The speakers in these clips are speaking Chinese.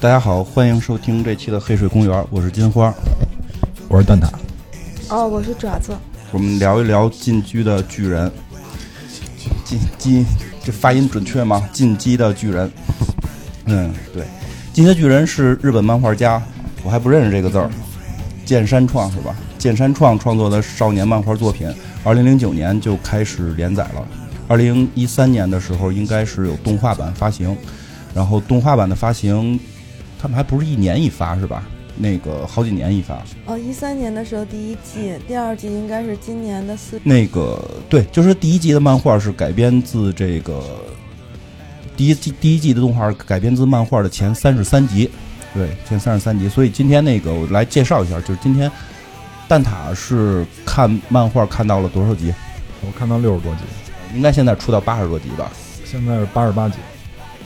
大家好，欢迎收听这期的黑水公园，我是金花，我是蛋挞。哦，我是爪子。我们聊一聊进击的巨人。进击，这发音准确吗？进击的巨人。嗯，对，进击的巨人是日本漫画家，我还不认识这个字儿，剑山创是吧？剑山创创作的少年漫画作品，二零零九年就开始连载了。二零一三年的时候，应该是有动画版发行，然后动画版的发行，他们还不是一年一发是吧？那个好几年一发。哦，一三年的时候第一季，第二季应该是今年的四。那个对，就是第一季的漫画是改编自这个第一季第一季的动画改编自漫画的前三十三集，对，前三十三集。所以今天那个我来介绍一下，就是今天蛋挞是看漫画看到了多少集？我看到六十多集，应该现在出到八十多集吧？现在是八十八集。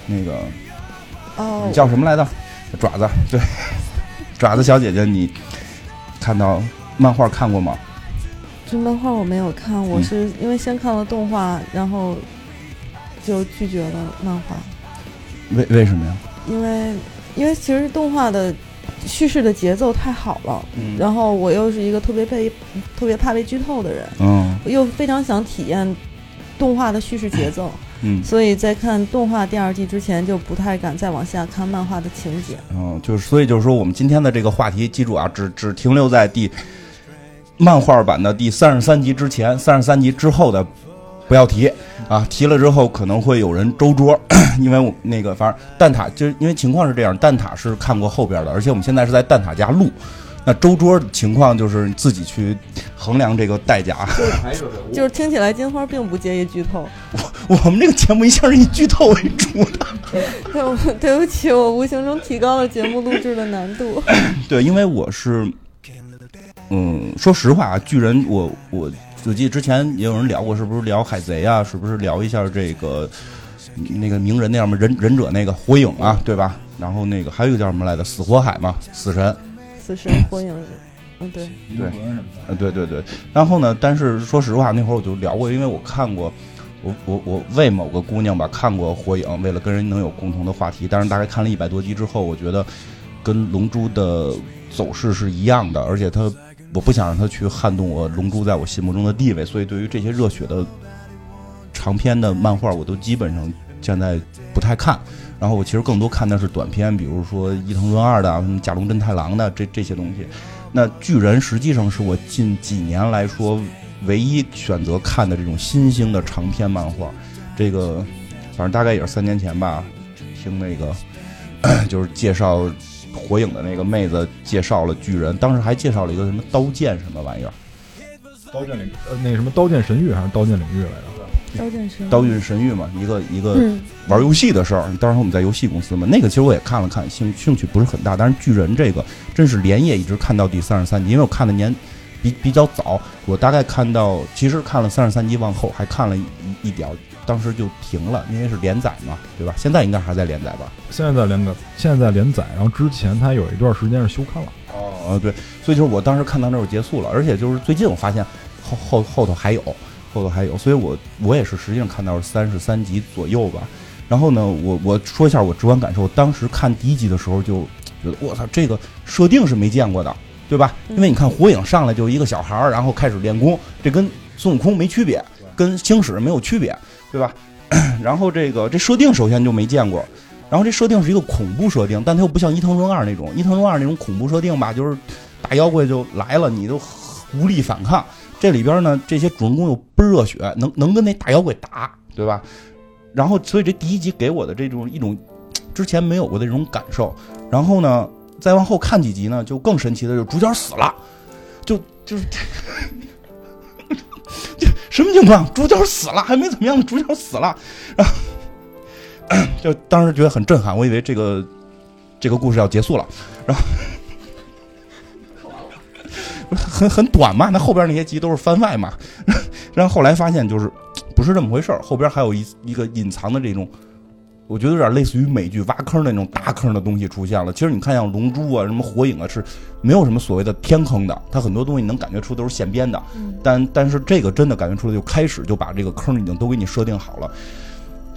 那个哦，你叫什么来着？爪子，对。爪子小姐姐，你看到漫画看过吗？这漫画我没有看，我是因为先看了动画，然后就拒绝了漫画。为为什么呀？因为因为其实动画的叙事的节奏太好了，嗯然后我又是一个特别被特别怕被剧透的人，嗯我又非常想体验动画的叙事节奏，嗯所以在看动画第二季之前就不太敢再往下看漫画的情节。嗯，就是所以就是说，我们今天的这个话题，记住啊，只只停留在第漫画版的第三十三集之前，三十三集之后的不要提啊，提了之后可能会有人周桌，因为我那个反正蛋挞就是因为情况是这样，蛋挞是看过后边的，而且我们现在是在蛋挞家录。那周桌的情况就是你自己去衡量这个代价。就是听起来金花并不介意剧透，我我们这个节目一向是以剧透为主的。对我对不起，我无形中提高了节目录制的难度。对，因为我是，嗯，说实话啊，巨人，我我我记得之前也有人聊过，是不是聊海贼啊？是不是聊一下这个那个名人那样嘛，忍忍者那个火影啊，对吧？然后那个还有一个叫什么来着？死火海嘛，死神。死神火影，嗯，对，对，呃，对对对。然后呢，但是说实话，那会儿我就聊过，因为我看过，我我我为某个姑娘吧看过火影，为了跟人能有共同的话题。但是大概看了一百多集之后，我觉得跟龙珠的走势是一样的，而且它我不想让它去撼动我龙珠在我心目中的地位，所以对于这些热血的长篇的漫画，我都基本上现在不太看。然后我其实更多看的是短片，比如说伊藤润二的、什么甲龙真太郎的这这些东西。那巨人实际上是我近几年来说唯一选择看的这种新兴的长篇漫画。这个反正大概也是三年前吧，听那个 就是介绍火影的那个妹子介绍了巨人，当时还介绍了一个什么刀剑什么玩意儿，刀剑领，呃，那什么刀剑神域还是刀剑领域来着？刀剑神，刀剑神域嘛，一个一个嗯，玩游戏的事儿。当时我们在游戏公司嘛，那个其实我也看了看，兴兴趣不是很大。但是巨人这个真是连夜一直看到第三十三集，因为我看的年比比较早，我大概看到其实看了三十三集往后还看了一一点儿，当时就停了，因为是连载嘛，对吧？现在应该还在连载吧？现在在连载，现在在连载，然后之前它有一段时间是休刊了。哦，对，所以就是我当时看到那儿就结束了，而且就是最近我发现后后后头还有，后头还有，所以我我也是实际上看到是三十三集左右吧。然后呢，我我说一下我直观感受，当时看第一集的时候就觉得我操，这个设定是没见过的，对吧？因为你看火影上来就一个小孩儿，然后开始练功，这跟孙悟空没区别，跟星矢没有区别，对吧？然后这个这设定首先就没见过，然后这设定是一个恐怖设定，但它又不像伊藤润二那种，伊藤润二那种恐怖设定吧，就是大妖怪就来了，你都无力反抗。这里边呢，这些主人公又倍热血，能能跟那大妖怪打，对吧？然后，所以这第一集给我的这种一种之前没有过的这种感受。然后呢，再往后看几集呢，就更神奇的就是主角死了，就就是 就什么情况？主角死了，还没怎么样，主角死了，然后就当时觉得很震撼，我以为这个这个故事要结束了，然后很很短嘛，那后边那些集都是番外嘛，然后后来发现就是不是这么回事儿，后边还有一一个隐藏的这种。我觉得有点类似于美剧挖坑的那种大坑的东西出现了。其实你看像《龙珠》啊、什么《火影》啊，是没有什么所谓的天坑的，它很多东西能感觉出都是现编的。但但是这个真的感觉出来，就开始就把这个坑已经都给你设定好了。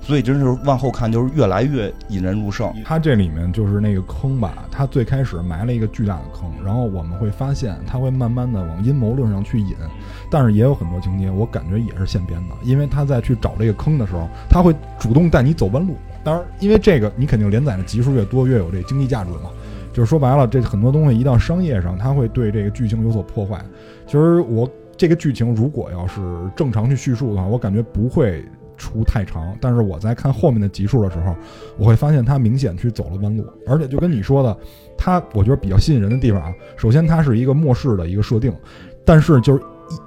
所以真是往后看就是越来越引人入胜。它这里面就是那个坑吧，它最开始埋了一个巨大的坑，然后我们会发现它会慢慢的往阴谋论上去引，但是也有很多情节我感觉也是现编的，因为他在去找这个坑的时候，他会主动带你走弯路。当然，因为这个你肯定连载的集数越多，越有这经济价值嘛。就是说白了，这很多东西一到商业上，它会对这个剧情有所破坏。其实我这个剧情如果要是正常去叙述的话，我感觉不会出太长。但是我在看后面的集数的时候，我会发现它明显去走了弯路，而且就跟你说的，它我觉得比较吸引人的地方啊，首先它是一个末世的一个设定，但是就是。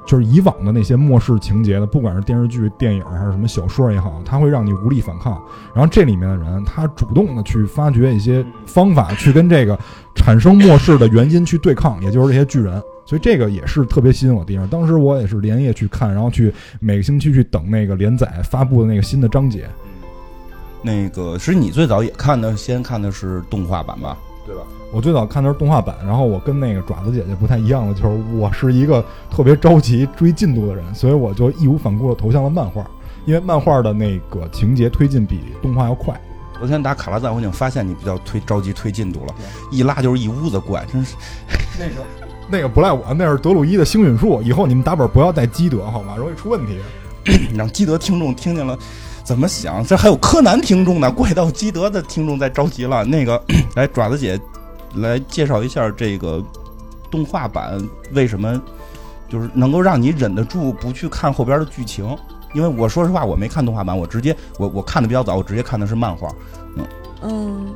就是以往的那些末世情节的，不管是电视剧、电影还是什么小说也好，它会让你无力反抗。然后这里面的人，他主动的去发掘一些方法，去跟这个产生末世的原因去对抗，也就是这些巨人。所以这个也是特别吸引我的地方。当时我也是连夜去看，然后去每个星期去等那个连载发布的那个新的章节。那个，其实你最早也看的，先看的是动画版吧？对吧？我最早看的是动画版，然后我跟那个爪子姐姐不太一样的，就是我是一个特别着急追进度的人，所以我就义无反顾的投向了漫画，因为漫画的那个情节推进比动画要快。昨天打卡拉赞，我已经发现你比较推着急推进度了，一拉就是一屋子怪，真是。那个 那个不赖我，那是德鲁伊的星陨术，以后你们打本不要带基德好吗？容易出问题。让基德听众听见了怎么想？这还有柯南听众呢，怪盗基德的听众在着急了。那个 来爪子姐。来介绍一下这个动画版为什么就是能够让你忍得住不去看后边的剧情？因为我说实话，我没看动画版，我直接我我看的比较早，我直接看的是漫画。嗯嗯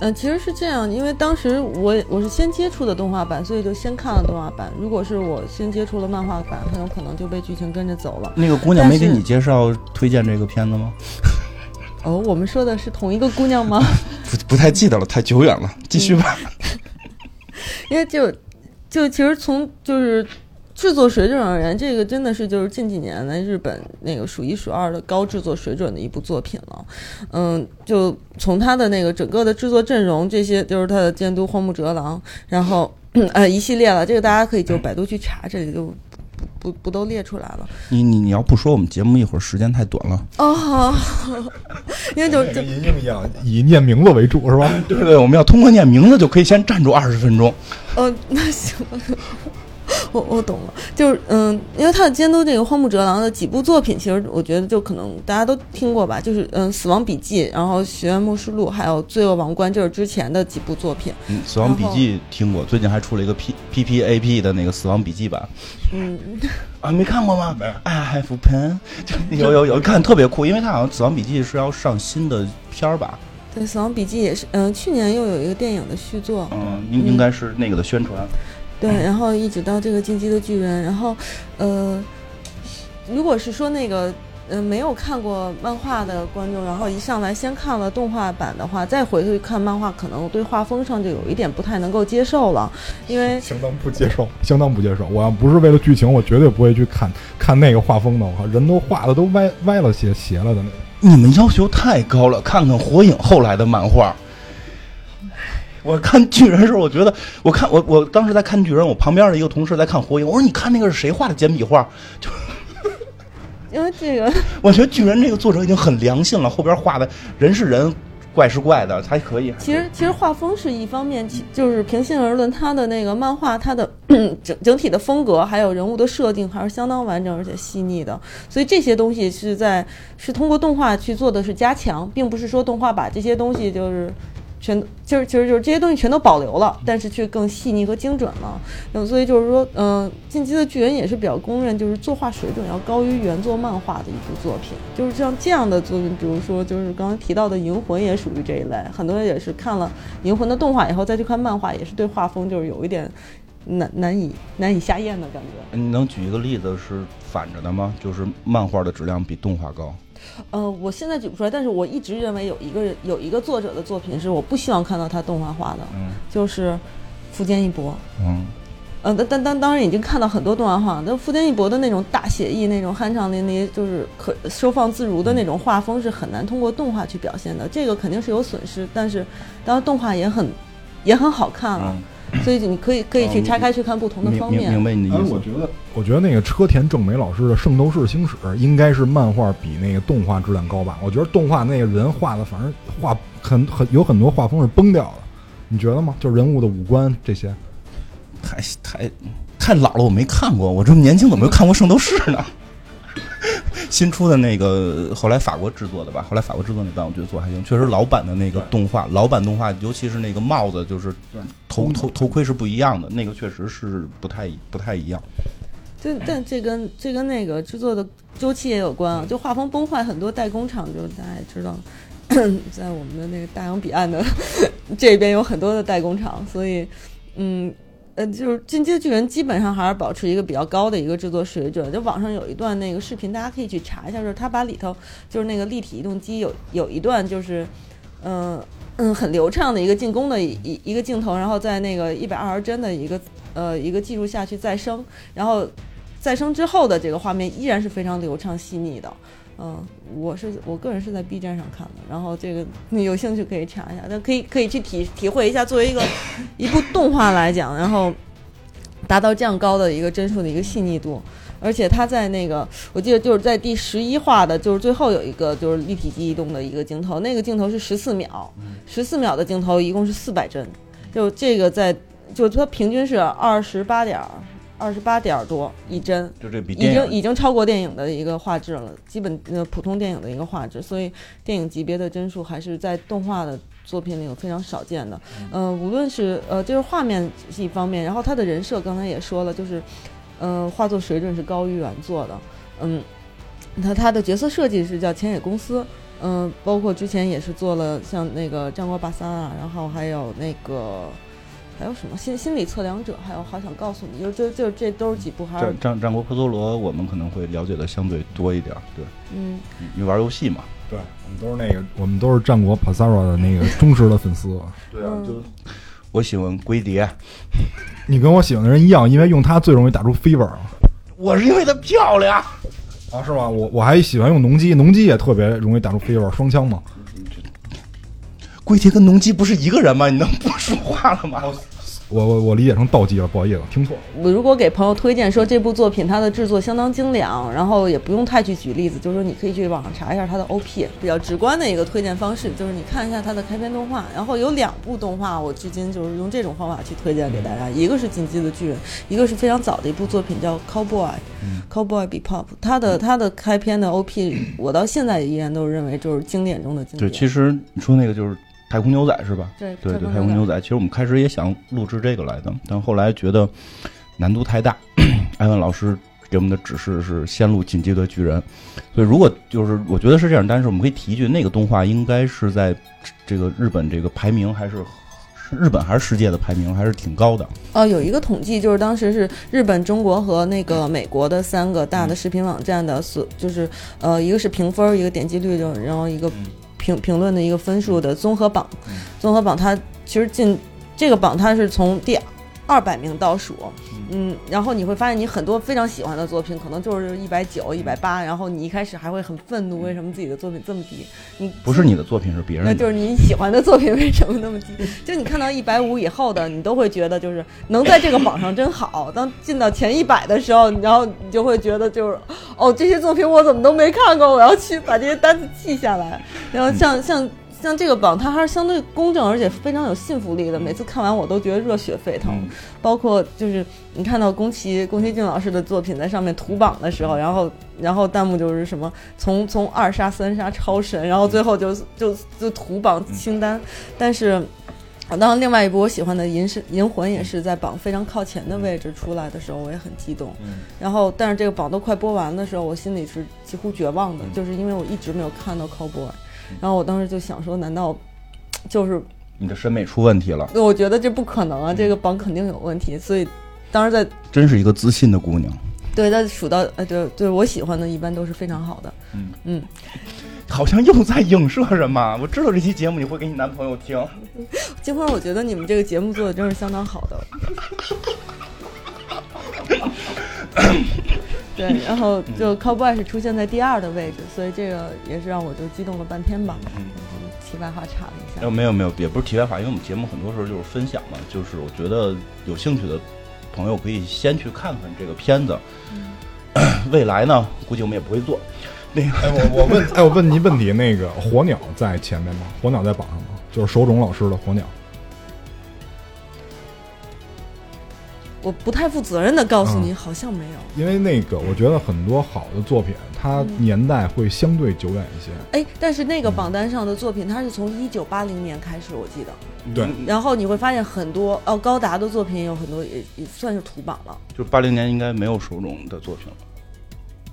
嗯，其实是这样，因为当时我我是先接触的动画版，所以就先看了动画版。如果是我先接触了漫画版，很有可能就被剧情跟着走了。那个姑娘没给你介绍推荐这个片子吗？哦，我们说的是同一个姑娘吗？不不太记得了，太久远了。继续吧。因为就就其实从就是制作水准而言，这个真的是就是近几年来日本那个数一数二的高制作水准的一部作品了。嗯，就从他的那个整个的制作阵容，这些就是他的监督荒木哲郎，然后呃一系列了，这个大家可以就百度去查，这里就。不不都列出来了？你你你要不说，我们节目一会儿时间太短了。哦，因为就跟银鹰一样，以念名字为主是吧？对对，我们要通过念名字就可以先站住二十分钟。嗯，那行。我我懂了，就是嗯，因为他的监督这个荒木哲郎的几部作品，其实我觉得就可能大家都听过吧，就是嗯，《死亡笔记》，然后《学院末世录》，还有《罪恶王冠》，就是之前的几部作品。嗯，《死亡笔记》听过，最近还出了一个 P P P A P 的那个《死亡笔记》版。嗯，啊，没看过吗？没 有。I have pen，有有有，看特别酷，因为他好像《死亡笔记》是要上新的片儿吧？对，《死亡笔记》也是，嗯，去年又有一个电影的续作。嗯，应应该是那个的宣传。对，然后一直到这个进击的巨人，然后，呃，如果是说那个，嗯，没有看过漫画的观众，然后一上来先看了动画版的话，再回去看漫画，可能对画风上就有一点不太能够接受了，因为相当不接受，相当不接受。我要不是为了剧情，我绝对不会去看看那个画风的。我靠，人都画的都歪歪了斜斜了的那。你们要求太高了，看看火影后来的漫画。我看巨人的时候，我觉得，我看我我当时在看巨人，我旁边的一个同事在看火影，我说你看那个是谁画的简笔画？就 因为这个，我觉得巨人这个作者已经很良心了，后边画的人是人，怪是怪的，还可以。其实其实画风是一方面，就是平心而论，他的那个漫画，他的 整整体的风格，还有人物的设定，还是相当完整而且细腻的。所以这些东西是在是通过动画去做的是加强，并不是说动画把这些东西就是。全就是其实就是这些东西全都保留了，但是却更细腻和精准了。嗯，所以就是说，嗯，《进击的巨人》也是比较公认，就是作画水准要高于原作漫画的一部作品。就是像这样的作品，比如说就是刚刚提到的《银魂》也属于这一类。很多人也是看了《银魂》的动画以后再去看漫画，也是对画风就是有一点难难以难以下咽的感觉。你能举一个例子是反着的吗？就是漫画的质量比动画高？呃，我现在举不出来，但是我一直认为有一个有一个作者的作品是我不希望看到他动画化的，就是福建一博。嗯，呃，但但当当然已经看到很多动画化，但福建一博的那种大写意、那种酣畅淋漓、就是可收放自如的那种画风是很难通过动画去表现的。这个肯定是有损失，但是当然动画也很也很好看了。所以你可以可以去哦拆开去看不同的方面。明白你的意思。我觉得，我觉得那个车田正美老师的《圣斗士星矢》应该是漫画比那个动画质量高吧？我觉得动画那个人画的，反正画很很有很多画风是崩掉的，你觉得吗？就人物的五官这些，太太太老了，我没看过。我这么年轻，怎么又看过《圣斗士》呢？新出的那个，后来法国制作的吧，后来法国制作那版我觉得做还行，确实老版的那个动画，老版动画，尤其是那个帽子，就是头头头盔是不一样的，那个确实是不太不太一样。就但这跟这跟那个制作的周期也有关啊。就画风崩坏，很多代工厂，就是大家也知道，在我们的那个大洋彼岸的 这边有很多的代工厂，所以嗯。呃，就是《进击的巨人》基本上还是保持一个比较高的一个制作水准。就网上有一段那个视频，大家可以去查一下，就是他把里头就是那个立体移动机有有一段就是，嗯、嗯很流畅的一个进攻的一一一个镜头，然后在那个一百二十帧的一个呃一个技术下去再生，然后再生之后的这个画面依然是非常流畅细腻的。嗯，我是我个人是在 B 站上看的，然后这个你有兴趣可以查一下，但可以可以去体体会一下，作为一个一部动画来讲，然后达到这样高的一个帧数的一个细腻度，而且他在那个我记得就是在第十一话的，就是最后有一个就是立体机移动的一个镜头，那个镜头是十四秒，十四秒的镜头一共是四百帧，就这个在就它平均是二十八点二十八点多一帧，就这比已经已经超过电影的一个画质了，基本呃普通电影的一个画质，所以电影级别的帧数还是在动画的作品里有非常少见的。呃，无论是呃就是画面是一方面，然后他的人设刚才也说了，就是呃画作水准是高于原作的。嗯，他他的角色设计是叫浅野公司。嗯、包括之前也是做了像那个《战国八三》啊，然后还有那个还有什么心心理测量者，还有好想告诉你，就就就这都是几部还是战战战国科多罗，我们可能会了解的相对多一点儿，对，嗯。因为玩游戏嘛。对我们都是那个，我们都是战国 Pasara 的那个忠实的粉丝。对啊就我喜欢龟蝶，你跟我喜欢的人一样，因为用它最容易打出 fever 我是因为它漂亮。啊，是吗？我我还喜欢用农机，农机也特别容易打出 fever，双枪嘛。龟蝶跟农机不是一个人吗？你能不说话了吗？我我我理解成道机了，不好意思，听错了。我如果给朋友推荐说这部作品它的制作相当精良，然后也不用太去举例子，就是说你可以去网上查一下它的 OP，比较直观的一个推荐方式，就是你看一下它的开篇动画。然后有两部动画，我至今就是用这种方法去推荐给大家，一个是《进击的巨人》，一个是非常早的一部作品叫《Cowboy》，Cowboy Bebop。它的它的开篇的 OP，我到现在依然都认为就是经典中的经典对，其实你说那个就是太空牛仔是吧？对对对，太空牛仔。其实我们开始也想录制这个来的，但后来觉得难度太大。艾文老师给我们的指示是先录《进击的巨人》，所以如果就是我觉得是这样，但是我们可以提一句，那个动画应该是在这个日本这个排名还是是日本还是世界的排名还是挺高的。哦，有一个统计，就是当时是日本、中国和那个美国的三个大的视频网站的所，就是呃，一个是评分，一个点击率，就然后一个评评论的一个分数的综合榜。综合榜它其实进这个榜，它是从第二百名倒数，嗯，然后你会发现你很多非常喜欢的作品，可能就是一百九、一百八，然后你一开始还会很愤怒，为什么自己的作品这么低？你不是你的作品，是别人的。那就是你喜欢的作品为什么那么低？就你看到一百五以后的，你都会觉得就是能在这个榜上真好。当进到前一百的时候，然后你就会觉得就是哦，这些作品我怎么都没看过，我要去把这些单子记下来。然后像像像这个榜，它还是相对公正，而且非常有信服力的。每次看完我都觉得热血沸腾。包括就是你看到宫崎宫崎骏老师的作品在上面图榜的时候，然后然后弹幕就是什么从从二杀三杀超神，然后最后就就就图榜清单。但是，啊当然另外一部我喜欢的《银是银魂》也是在榜非常靠前的位置出来的时候，我也很激动。然后，但是这个榜都快播完的时候，我心里是几乎绝望的，就是因为我一直没有看到 Cowboy。然后我当时就想说，难道就是你的审美出问题了，我觉得这不可能啊，这个榜肯定有问题，所以当时在真是一个自信的姑娘。对在数到呃对对我喜欢的一般都是非常好的，嗯嗯，好像又在影射什么？我知道这期节目你会给你男朋友听。金花，我觉得你们这个节目做的真是相当好的。对，然后就 Cowboy 是出现在第二的位置，所以这个也是让我就激动了半天吧。题外话插了一下。呃，没有没有，也不是题外话，因为我们节目很多时候就是分享嘛，就是我觉得有兴趣的朋友可以先去看看这个片子。未来呢，估计我们也不会做。那个，哎，我我问，哎，我问你问题，那个火鸟在前面吗？火鸟在榜上吗？就是手冢老师的火鸟。我不太负责任的告诉你，嗯好像没有。因为那个，我觉得很多好的作品，它年代会相对久远一些。哎，但是那个榜单上的作品，它是从一九八零年开始，我记得。对然后你会发现很多哦，高达的作品有很多也也算是土榜了。就八零年应该没有手冢的作品了。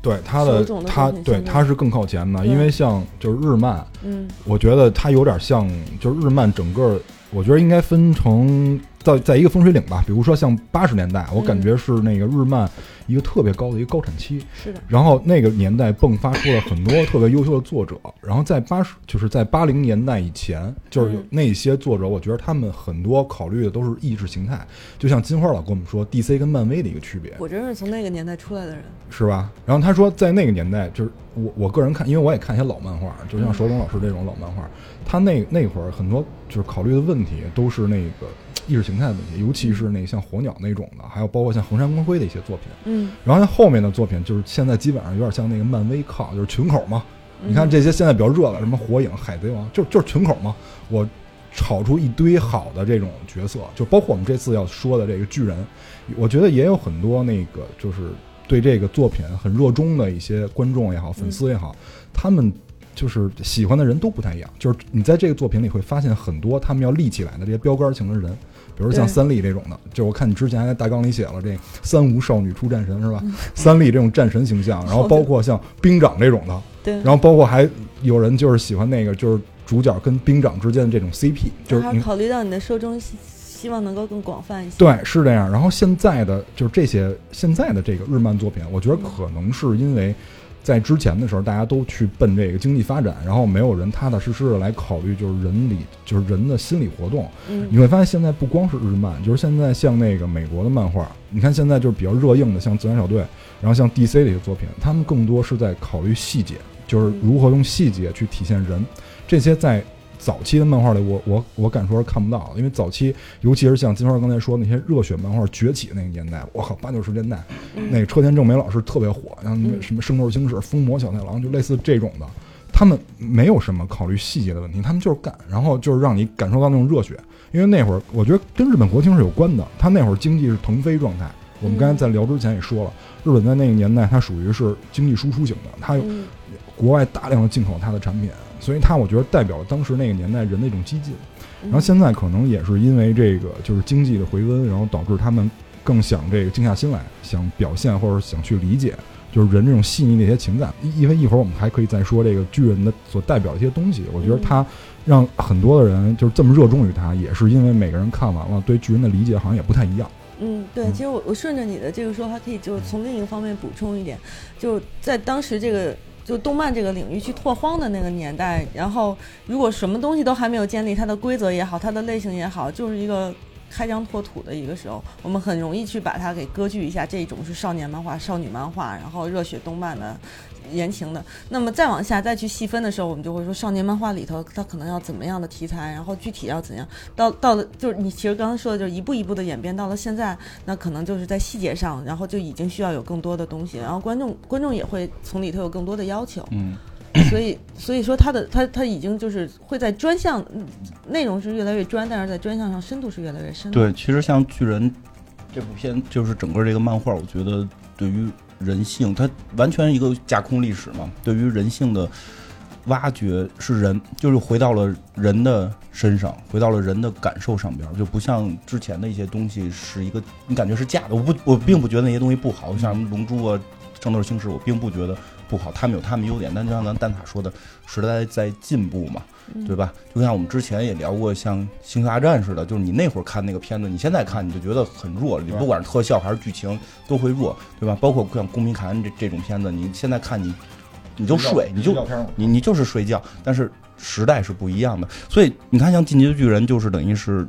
对他的手冢的它对作品现在它是更靠前的，因为像就是日漫，嗯我觉得它有点像，就是日漫整个，我觉得应该分成在在一个风水岭吧。比如说像八十年代，我感觉是那个日漫一个特别高的一个高产期，是的，然后那个年代迸发出了很多特别优秀的作者，然后在八十就是在八零年代以前，就是嗯那些作者，我觉得他们很多考虑的都是意识形态，就像金花老跟我们说，DC 跟漫威的一个区别，我真是从那个年代出来的人。是吧？然后他说，在那个年代，就是我我个人看，因为我也看一些老漫画，就像手冢老师这种老漫画，他那那会儿很多就是考虑的问题都是那个意识形态的问题，尤其是那像火鸟那种的，还有包括像横山光辉的一些作品。嗯，然后像后面的作品就是现在基本上有点像那个漫威靠，就是群口嘛。嗯你看这些现在比较热的，什么火影、海贼王，就就是群口嘛。我炒出一堆好的这种角色，就包括我们这次要说的这个巨人，我觉得也有很多那个就是对这个作品很热衷的一些观众也好、粉丝也好，他们。就是喜欢的人都不太一样，就是你在这个作品里会发现很多他们要立起来的这些标杆型的人，比如像三笠这种的，就我看你之前还在大纲里写了这三无少女出战神是吧？三笠这种战神形象，然后包括像兵长这种的，对。然后包括还有人就是喜欢那个就是主角跟兵长之间的这种 CP，就是你考虑到你的受众希希望能够更广泛一些。对是这样。然后现在的就是这些现在的这个日漫作品，我觉得可能是因为。在之前的时候，大家都去奔这个经济发展，然后没有人踏踏实实的来考虑就是人理就是人的心理活动。嗯你会发现现在不光是日漫，就是现在像那个美国的漫画，你看现在就是比较热映的，像自然小队，然后像 DC 的一些作品，他们更多是在考虑细节，就是如何用细节去体现人。这些在早期的漫画里，我我我敢说是看不到，因为早期，尤其是像金花刚才说那些热血漫画崛起的那个年代，我靠，八九十年代，那个车田正美老师特别火，然后嗯什么《圣斗士星矢》《疯魔小太郎》，就类似这种的。他们没有什么考虑细节的问题，他们就是干，然后就是让你感受到那种热血。因为那会儿，我觉得跟日本国情是有关的，他那会儿经济是腾飞状态。我们刚才在聊之前也说了，日本在那个年代，它属于是经济输出型的，它有嗯国外大量的进口它的产品，所以它我觉得代表了当时那个年代人的一种激进。然后现在可能也是因为这个就是经济的回温，然后导致他们更想这个静下心来，想表现或者想去理解，就是人这种细腻的一些情感。因因为一会儿我们还可以再说这个巨人的所代表的一些东西。我觉得他让很多的人就是这么热衷于他，也是因为每个人看完了对巨人的理解好像也不太一样。嗯，对，嗯其实我我顺着你的这个说，还可以就从另一个方面补充一点，就在当时这个就动漫这个领域去拓荒的那个年代，然后如果什么东西都还没有建立，它的规则也好，它的类型也好，就是一个开疆拓土的一个时候，我们很容易去把它给割据一下，这种是少年漫画、少女漫画，然后热血动漫的。言情的，那么再往下再去细分的时候，我们就会说少年漫画里头它可能要怎么样的题材，然后具体要怎样。到到了就是你其实刚刚说的，就是一步一步的演变到了现在，那可能就是在细节上，然后就已经需要有更多的东西，然后观众观众也会从里头有更多的要求，嗯，所以所以说它的它它已经就是会在专项嗯内容是越来越专，但是在专项上深度是越来越深。对，其实像巨人这部片，就是整个这个漫画，我觉得对于人性，它完全一个架空历史嘛。对于人性的挖掘是人，就是回到了人的身上，回到了人的感受上边，就不像之前的一些东西是一个你感觉是假的。我不，我并不觉得那些东西不好，像什么龙珠啊、圣斗士星矢，我并不觉得不好，他们有他们优点。但就像咱蛋挞说的，时代在进步嘛。对吧？就像我们之前也聊过，像《星球大战》似的，就是你那会儿看那个片子，你现在看你就觉得很弱，你不管是特效还是剧情都会弱，对吧？包括像《公民凯恩》这这种片子，你现在看你你就睡，你就你你就是睡觉，但是时代是不一样的，所以你看，像《进击的巨人》就是等于是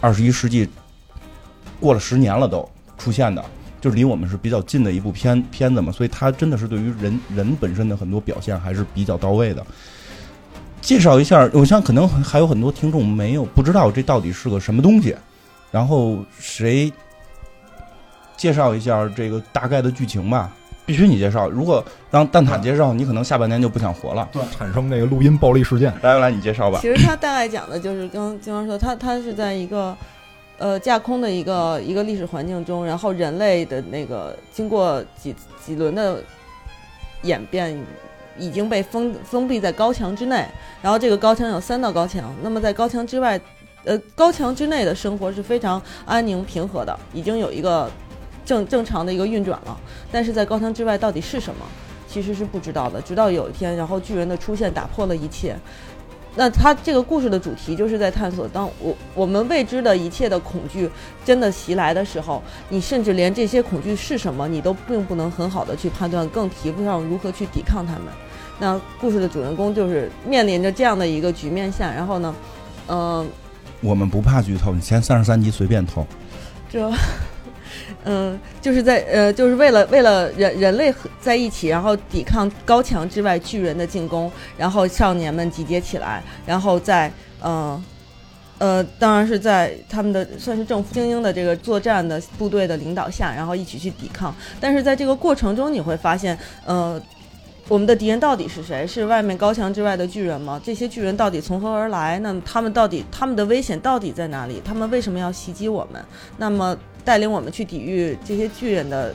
二十一世纪过了十年了都出现的。就是离我们是比较近的一部片片子嘛，所以它真的是对于人人本身的很多表现还是比较到位的。介绍一下，我想可能还有很多听众没有不知道这到底是个什么东西，然后谁介绍一下这个大概的剧情吧？必须你介绍，如果让蛋挞介绍，你可能下半年就不想活了。对产生那个录音暴力事件。来来来，你介绍吧。其实他大概讲的就是刚金刚说，他他是在一个呃架空的一个一个历史环境中，然后人类的那个经过几几轮的演变，已经被封封闭在高墙之内。然后这个高墙有三道高墙，那么在高墙之外，呃高墙之内的生活是非常安宁平和的，已经有一个正正常的一个运转了。但是在高墙之外到底是什么，其实是不知道的。直到有一天，然后巨人的出现打破了一切。那他这个故事的主题就是在探索，当我我们未知的一切的恐惧真的袭来的时候，你甚至连这些恐惧是什么，你都并不能很好的去判断，更提不上如何去抵抗他们。那故事的主人公就是面临着这样的一个局面下，然后呢，嗯、我们不怕剧透，你前三十三集随便透。这，嗯，就是在呃，就是为了为了人人类在一起，然后抵抗高墙之外巨人的进攻，然后少年们集结起来，然后在嗯。呃，当然是在他们的算是政府精英的这个作战的部队的领导下，然后一起去抵抗。但是在这个过程中，你会发现，呃，我们的敌人到底是谁？是外面高墙之外的巨人吗？这些巨人到底从何而来？那他们到底他们的危险到底在哪里？他们为什么要袭击我们？那么带领我们去抵御这些巨人的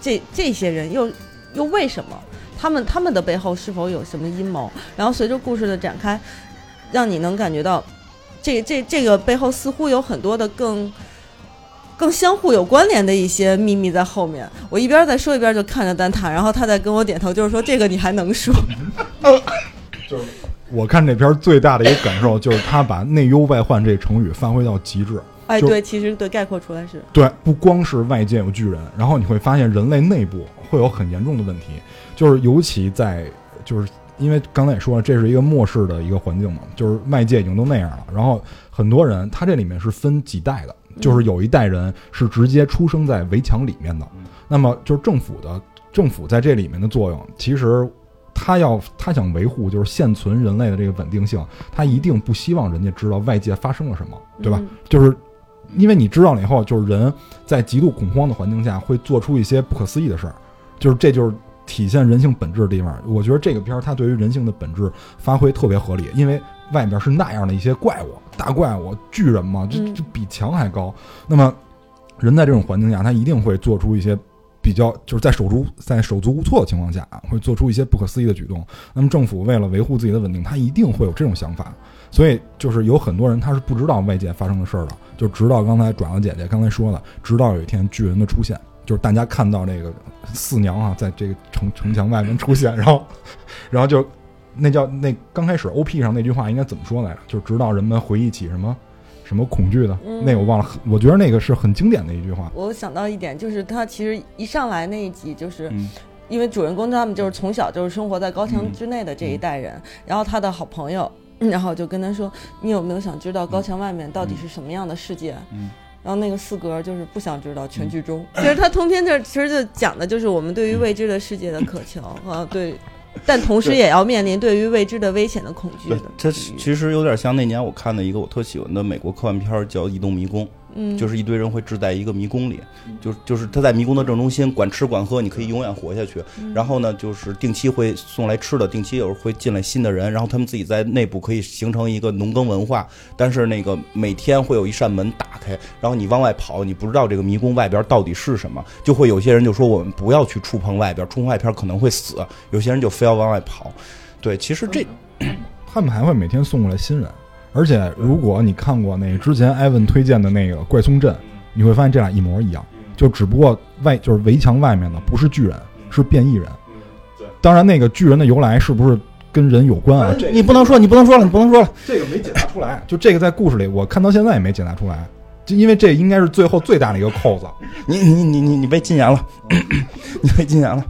这这些人又又为什么？他们他们的背后是否有什么阴谋？然后随着故事的展开，让你能感觉到这这这个背后似乎有很多的更。更相互有关联的一些秘密在后面。我一边在说，一边就看着丹塔，然后他在跟我点头，就是说这个你还能说。就我看这篇最大的一个感受就是他把“内忧外患”这成语发挥到极致。哎，对，其实对概括出来是，对，不光是外界有巨人，然后你会发现人类内部会有很严重的问题，就是尤其在就是因为刚才也说了，这是一个末世的一个环境嘛，就是外界已经都那样了，然后很多人他这里面是分几代的，就是有一代人是直接出生在围墙里面的，那么就是政府的政府在这里面的作用，其实。他要他想维护就是现存人类的这个稳定性，他一定不希望人家知道外界发生了什么，对吧？嗯就是因为你知道了以后，就是人在极度恐慌的环境下会做出一些不可思议的事儿，就是这就是体现人性本质的地方。我觉得这个片儿它对于人性的本质发挥特别合理，因为外面是那样的一些怪物、大怪物、巨人嘛，这嗯这比墙还高。那么人在这种环境下，他一定会做出一些。比较就是在手足在手足无措的情况下，会做出一些不可思议的举动。那么政府为了维护自己的稳定，他一定会有这种想法。所以就是有很多人他是不知道外界发生的事儿的，就直到刚才爪子姐姐刚才说的，直到有一天巨人的出现，就是大家看到这个四娘啊，在这个城城墙外面出现，然后，然后就那叫那刚开始 O P 上那句话应该怎么说来着？就直到人们回忆起什么什么恐惧的，嗯那我忘了，我觉得那个是很经典的一句话。我想到一点，就是他其实一上来那一集，就是嗯因为主人公他们就是从小就是生活在高墙之内的这一代人，然后他的好朋友，然后就跟他说：“你有没有想知道高墙外面到底是什么样的世界？”嗯然后那个四格就是不想知道，全剧终。其实他通篇这其实就讲的就是我们对于未知的世界的渴求和 对，但同时也要面临对于未知的危险的恐惧这其实有点像那年我看的一个我特喜欢的美国科幻片，叫《移动迷宫》，嗯，就是一堆人会置在一个迷宫里，就是就是他在迷宫的正中心，管吃管喝，你可以永远活下去。嗯。然后呢，就是定期会送来吃的，定期有时候会进来新的人，然后他们自己在内部可以形成一个农耕文化。但是那个每天会有一扇门打开，然后你往外跑，你不知道这个迷宫外边到底是什么，就会有些人就说我们不要去触碰外边，触碰外边可能会死，有些人就非要往外跑。对，其实这 他们还会每天送过来新人，而且如果你看过那之前艾文推荐的那个怪松镇，你会发现这俩一模一样，就只不过外就是围墙外面的不是巨人，是变异人。当然，那个巨人的由来是不是跟人有关啊？这你不能说，你不能说了，你不能说了。这个没解答出来，就这个在故事里我看到现在也没解答出来，就因为这应该是最后最大的一个扣子。你你你你你被禁言了，你被禁言了。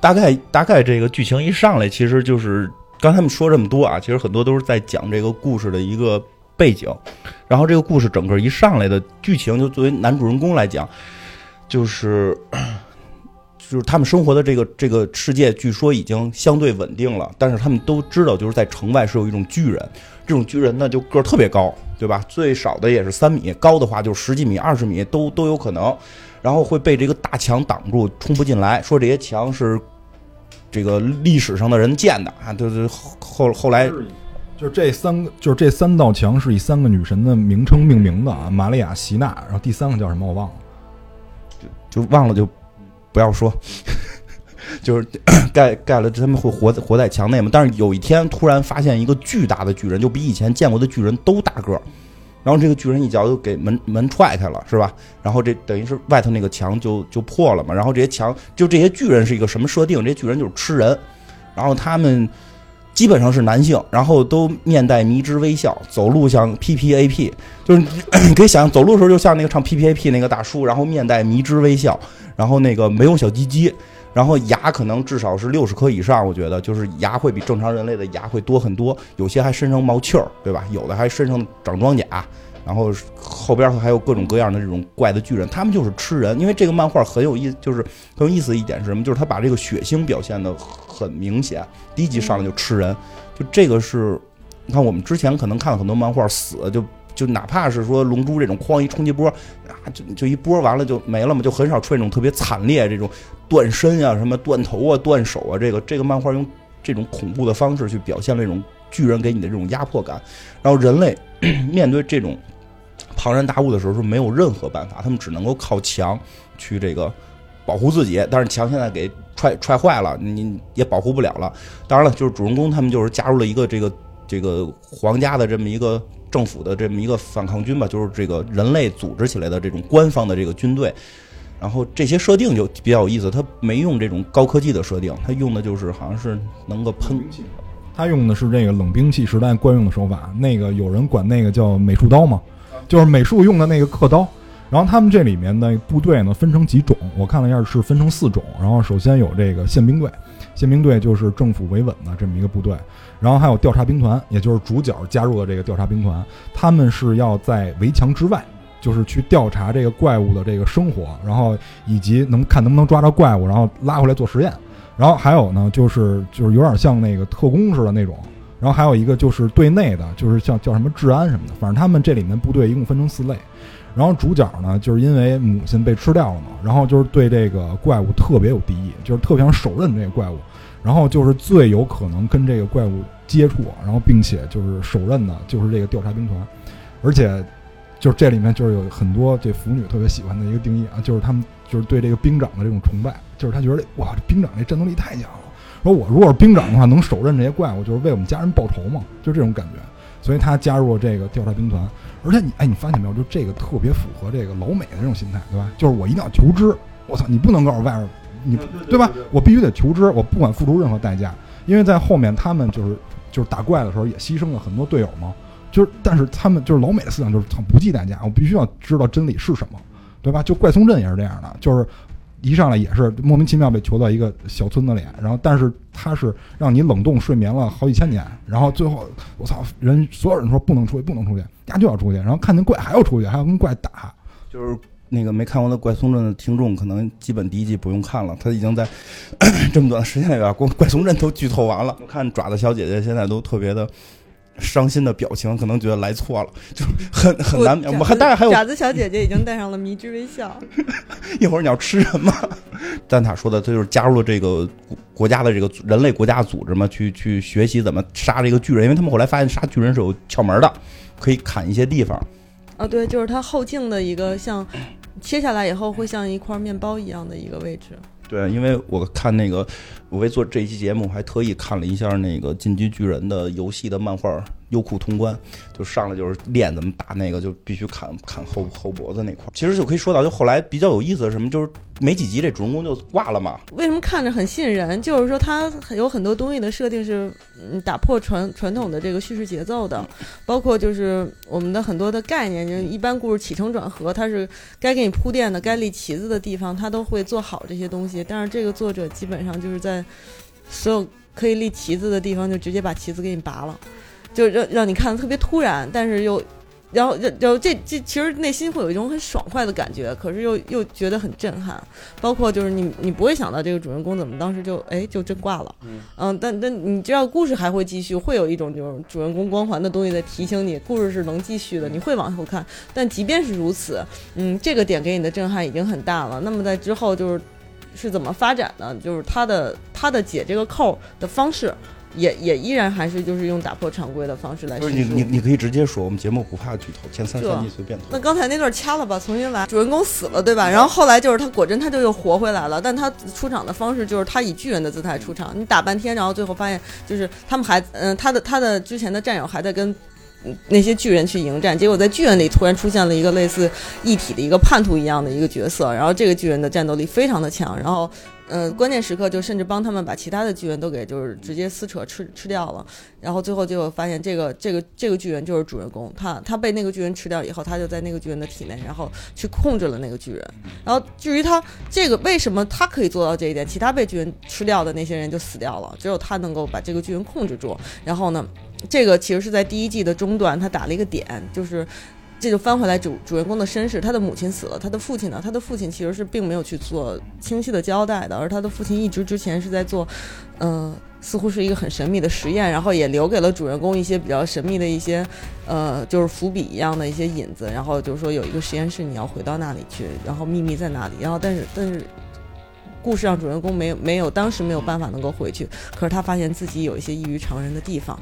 大概大概这个剧情一上来，其实就是刚才他们说这么多啊，其实很多都是在讲这个故事的一个背景。然后这个故事整个一上来的剧情，就作为男主人公来讲，就是 就是他们生活的这个这个世界，据说已经相对稳定了，但是他们都知道，就是在城外是有一种巨人，这种巨人呢就个儿特别高，对吧？最少的也是三米，高的话就十几米、二十米都都有可能，然后会被这个大墙挡住，冲不进来。说这些墙是这个历史上的人建的啊，就是后后后来就是这三个，就是这三道墙是以三个女神的名称命名的啊，玛利亚、席娜，然后第三个叫什么我忘了。就就忘了就不要说，就是 盖盖了，他们会活在活在墙内嘛。但是有一天突然发现一个巨大的巨人，就比以前见过的巨人都大个儿。然后这个巨人一脚就给门门踹开了，是吧？然后这等于是外头那个墙就就破了嘛。然后这些墙就这些巨人是一个什么设定？这些巨人就是吃人，然后他们基本上是男性，然后都面带迷之微笑，走路像 P P A P，就是你 可以想象走路的时候就像那个唱 P P A P 那个大叔，然后面带迷之微笑，然后那个没有小鸡鸡。然后牙可能至少是六十颗以上，我觉得就是牙会比正常人类的牙会多很多，有些还身上冒气儿，对吧？有的还身上长装甲，然后后边还有各种各样的这种怪的巨人，他们就是吃人。因为这个漫画很有意思，就是很有意思一点是什么？就是他把这个血腥表现的很明显，第一集上来就吃人，就这个是，你看我们之前可能看了很多漫画死就。就哪怕是说龙珠这种哐一冲击波啊，就就一波完了就没了嘛，就很少出现这种特别惨烈这种断身啊、什么断头啊、断手啊。这个这个漫画用这种恐怖的方式去表现了这种巨人给你的这种压迫感。然后人类 面对这种庞然大物的时候是没有任何办法，他们只能够靠墙去这个保护自己。但是墙现在给踹踹坏了，你也保护不了了。当然了，就是主人公他们就是加入了一个这个这个皇家的这么一个。政府的这么一个反抗军吧，就是这个人类组织起来的这种官方的这个军队，然后这些设定就比较有意思。他没用这种高科技的设定，他用的就是好像是能够喷，他用的是这个冷兵器时代惯用的手法。那个有人管那个叫美术刀嘛，就是美术用的那个刻刀。然后他们这里面的部队呢分成几种，我看了一下是分成四种。然后首先有这个宪兵队，宪兵队就是政府维稳的这么一个部队。然后还有调查兵团，也就是主角加入了这个调查兵团，他们是要在围墙之外，就是去调查这个怪物的这个生活，然后以及能看能不能抓到怪物，然后拉回来做实验。然后还有呢，就是就是有点像那个特工似的那种。然后还有一个就是对内的，就是像叫什么治安什么的。反正他们这里面部队一共分成四类。然后主角呢，就是因为母亲被吃掉了嘛，然后就是对这个怪物特别有敌意，就是特别想手刃这个怪物。然后就是最有可能跟这个怪物接触，然后并且就是手刃的，就是这个调查兵团，而且就是这里面就是有很多这腐女特别喜欢的一个定义啊，就是他们就是对这个兵长的这种崇拜，就是他觉得哇，这兵长这战斗力太强了。说我如果是兵长的话，能手刃这些怪物，就是为我们家人报仇嘛，就这种感觉。所以他加入了这个调查兵团，而且你哎，你发现没有，就这个特别符合这个老美的这种心态，对吧？就是我一定要求知，我操，你不能告诉外边。你对吧？我必须得求知，我不管付出任何代价，因为在后面他们就是就是打怪的时候也牺牲了很多队友嘛。就是，但是他们就是老美的思想就是不计代价，我必须要知道真理是什么，对吧？就怪松镇也是这样的，就是一上来也是莫名其妙被囚到一个小村子里，然后但是他是让你冷冻睡眠了好几千年，然后最后我操，人所有人说不能出去，不能出去，家就要出去，然后看见怪还要出去，还要跟怪打，就是。那个没看过的怪松镇的听众，可能基本第一季不用看了。他已经在 这么短的时间里边，怪怪松镇都剧透完了。我看爪子小姐姐现在都特别的伤心的表情，可能觉得来错了，就很很难。我还当然还有爪子小姐姐已经带上了迷之微笑。一会儿你要吃什么？蛋塔说的，他就是加入了这个国家的这个人类国家组织嘛，去去学习怎么杀这个巨人，因为他们后来发现杀巨人是有窍门的，可以砍一些地方。啊，对，就是它后颈的一个像。切下来以后会像一块面包一样的一个位置。对，因为我看那个，我为做这一期节目，还特意看了一下那个《进击巨人》的游戏的漫画优酷通关，就上来就是练怎么打那个，就必须砍砍后后脖子那块。其实就可以说到，就后来比较有意思的什么，就是没几集这主人公就挂了嘛。为什么看着很吸引人？就是说他有很多东西的设定是嗯打破传传统的这个叙事节奏的，包括就是我们的很多的概念，就是一般故事起承转合，它是该给你铺垫的，该立旗子的地方，他都会做好这些东西。但是这个作者基本上就是在所有可以立旗子的地方，就直接把旗子给你拔了，就让让你看的特别突然，但是又然后，然后这这其实内心会有一种很爽快的感觉，可是又又觉得很震撼。包括就是你你不会想到这个主人公怎么当时就哎就真挂了，嗯但但你知道故事还会继续，会有一种就是主人公光环的东西在提醒你，故事是能继续的，你会往后看。但即便是如此，嗯，这个点给你的震撼已经很大了。那么在之后就是是怎么发展呢？就是他的他的解这个扣的方式。也也依然还是就是用打破常规的方式来不是你你你可以直接说，我们节目不怕剧透，前三三集随便那刚才那段掐了吧，重新来。主人公死了，对吧？然后后来就是他果真他就又活回来了，但他出场的方式就是他以巨人的姿态出场。你打半天，然后最后发现就是他们还嗯，他的他的之前的战友还在跟那些巨人去迎战，结果在巨人里突然出现了一个类似一体的一个叛徒一样的一个角色，然后这个巨人的战斗力非常的强，然后。嗯，关键时刻就甚至帮他们把其他的巨人都给就是直接撕扯吃吃掉了，然后最后就发现这个这个这个巨人就是主人公，他他被那个巨人吃掉以后，他就在那个巨人的体内，然后去控制了那个巨人。然后至于他这个为什么他可以做到这一点，其他被巨人吃掉的那些人就死掉了，只有他能够把这个巨人控制住。然后呢，这个其实是在第一季的中段他打了一个点，就是。这就翻回来主主人公的身世，他的母亲死了，他的父亲呢？他的父亲其实是并没有去做清晰的交代的，而他的父亲一直之前是在做，嗯，似乎是一个很神秘的实验，然后也留给了主人公一些比较神秘的一些，呃，就是伏笔一样的一些引子，然后就是说有一个实验室你要回到那里去，然后秘密在哪里？然后但是但是，故事让主人公没有没有当时没有办法能够回去，可是他发现自己有一些异于常人的地方。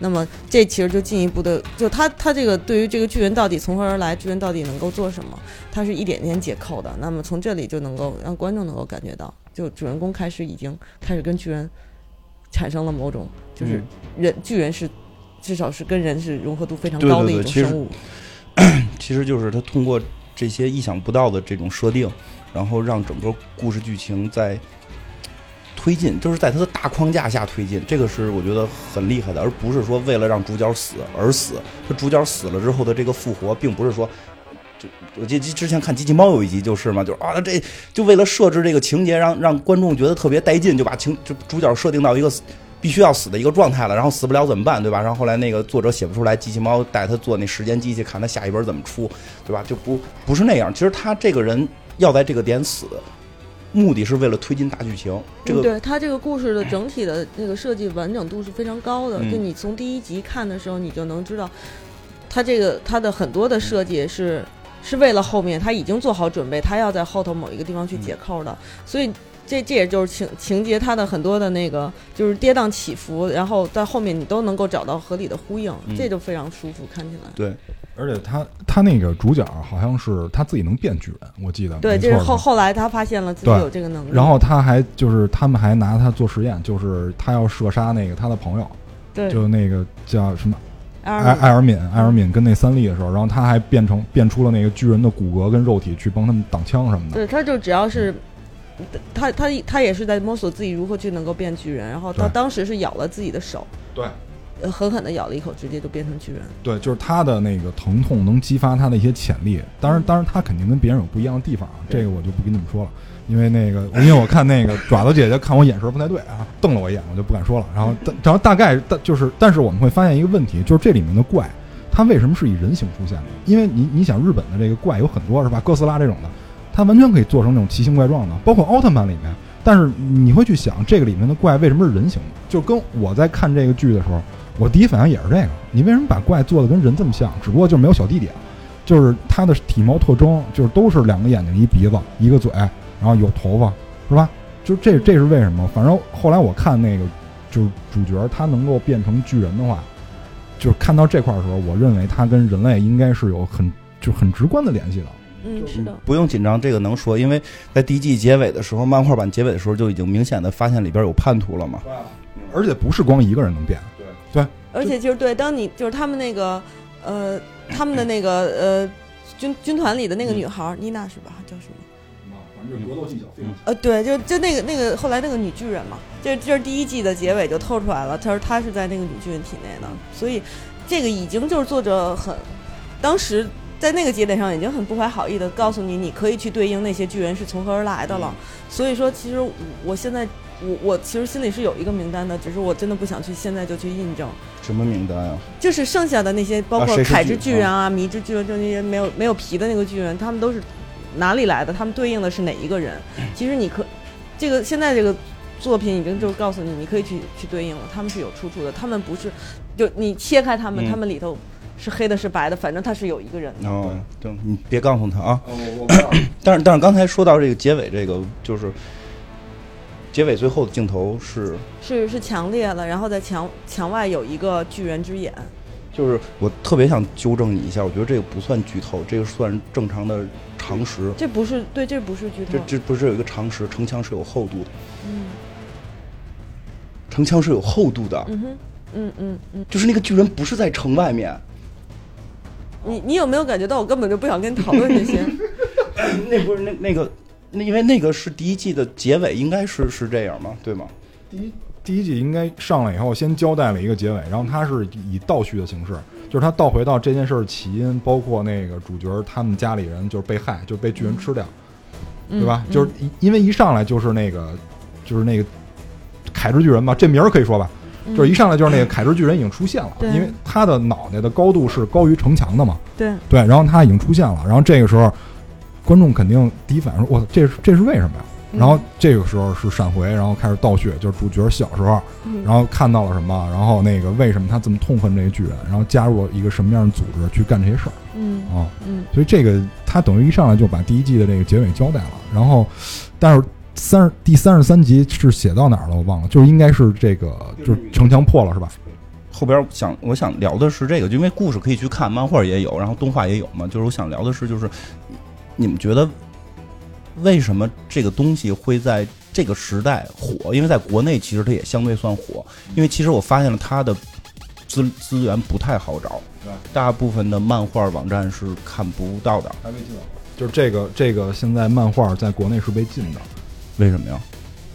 那么这其实就进一步的，就他他这个对于这个巨人到底从何而来，巨人到底能够做什么，他是一点点解扣的。那么从这里就能够让观众能够感觉到，就主人公开始已经开始跟巨人产生了某种，就是人巨人是至少是跟人是融合度非常高的一种生物。其实就是他通过这些意想不到的这种设定，然后让整个故事剧情在。推进就是在他的大框架下推进，这个是我觉得很厉害的，而不是说为了让主角死而死。他主角死了之后的这个复活，并不是说，就我记之前看机器猫有一集就是嘛，就是啊，这就为了设置这个情节，让让观众觉得特别带劲，就把情就主角设定到一个必须要死的一个状态了，然后死不了怎么办，对吧？然后后来那个作者写不出来，机器猫带他做那时间机器，看他下一本怎么出，对吧？就不不是那样。其实他这个人要在这个点死。目的是为了推进大剧情，这个对他这个故事的整体的那个设计完整度是非常高的。就你从第一集看的时候，你就能知道，他这个他的很多的设计是是为了后面他已经做好准备，他要在后头某一个地方去解扣的。所以这这也就是情情节，它的很多的那个就是跌宕起伏，然后在后面你都能够找到合理的呼应，这就非常舒服，看起来。对。而且他他那个主角好像是他自己能变巨人，我记得对，就是后后来他发现了自己有这个能力，然后他还就是他们还拿他做实验，就是他要射杀那个他的朋友，对，就那个叫什么艾艾尔敏，艾尔敏跟那三笠的时候，然后他还变成变出了那个巨人的骨骼跟肉体去帮他们挡枪什么的。对，他就只要是他他他也是在摸索自己如何去能够变巨人，然后他当时是咬了自己的手。对。狠狠的咬了一口，直接就变成巨人。对，就是他的那个疼痛能激发他的一些潜力。当然，当然他肯定跟别人有不一样的地方啊，这个我就不跟你们说了。因为那个，因为我看那个 爪子姐姐看我眼神不太对啊，瞪了我一眼，我就不敢说了。然后，然后大概，但就是，但是我们会发现一个问题，就是这里面的怪，它为什么是以人形出现的？因为你你想，日本的这个怪有很多是吧？哥斯拉这种的，它完全可以做成那种奇形怪状的，包括奥特曼里面。但是你会去想，这个里面的怪为什么是人形的？就跟我在看这个剧的时候。我第一反应也是这个，你为什么把怪做的跟人这么像？只不过就是没有小弟弟，就是他的体貌特征，就是都是两个眼睛、一鼻子、一个嘴，然后有头发，是吧？就这，这是为什么？反正后来我看那个，就是主角他能够变成巨人的话，就是看到这块的时候，我认为他跟人类应该是有很就很直观的联系的。嗯，是的，不用紧张，这个能说，因为在第一季结尾的时候，漫画版结尾的时候就已经明显的发现里边有叛徒了嘛。而且不是光一个人能变。对对，而且就是对，当你就是他们那个，呃，他们的那个呃军军团里的那个女孩妮娜是吧？叫什么？反正格斗技巧非常强。呃，对，就就那个那个后来那个女巨人嘛，这这是第一季的结尾就透出来了，他说她是在那个女巨人体内的，所以这个已经就是作者很当时在那个节点上已经很不怀好意的告诉你，你可以去对应那些巨人是从何而来的了。所以说，其实我现在。我我其实心里是有一个名单的，只是我真的不想去现在就去印证。什么名单啊？就是剩下的那些，包括凯之巨巨人啊、迷之巨人，就那些没有没有皮的那个巨人，他们都是哪里来的？他们对应的是哪一个人？其实你可这个现在这个作品已经就是告诉你，你可以去去对应了，他们是有出处的，他们不是就你切开他们，嗯他们里头是黑的，是白的，反正他是有一个人的。哦，对，你别告诉他啊。我我不 但是但是刚才说到这个结尾，这个就是结尾最后的镜头是，是是强烈了，然后在墙墙外有一个巨人之眼，就是我特别想纠正你一下，我觉得这个不算剧透，这个算正常的常识。这不是对，这不是剧透。这这不是有一个常识，城墙是有厚度的，嗯城墙是有厚度的，嗯哼，嗯嗯嗯，就是那个巨人不是在城外面，你你有没有感觉到我根本就不想跟你讨论这些？那不是那那个，那因为那个是第一季的结尾，应该是是这样吗？对吗？第一第一季应该上来以后，先交代了一个结尾，然后他是以倒叙的形式，就是他倒回到这件事儿起因，包括那个主角他们家里人就是被害，就被巨人吃掉，嗯对吧？就是因为一上来就是那个就是那个凯之巨人吧，这名儿可以说吧，就是一上来就是那个凯之巨人已经出现了，因为他的脑袋的高度是高于城墙的嘛，对，对，然后他已经出现了，然后这个时候观众肯定第一反应说：“我这是这是为什么呀？”嗯。然后这个时候是闪回，然后开始倒叙，就是主角小时候，嗯。然后看到了什么，然后那个为什么他这么痛恨这个巨人，然后加入了一个什么样的组织去干这些事儿嗯啊？嗯。所以这个他等于一上来就把第一季的这个结尾交代了，然后，但是三十第三十三集是写到哪儿了？我忘了，就是应该是这个就是城墙破了是吧？后边想我想聊的是这个，就因为故事可以去看，漫画也有，然后动画也有嘛。就是我想聊的是，就是你们觉得为什么这个东西会在这个时代火？因为在国内其实它也相对算火，因为其实我发现了它的资资源不太好找，大部分的漫画网站是看不到的。还没进就是这个这个现在漫画在国内是被禁的，为什么呀？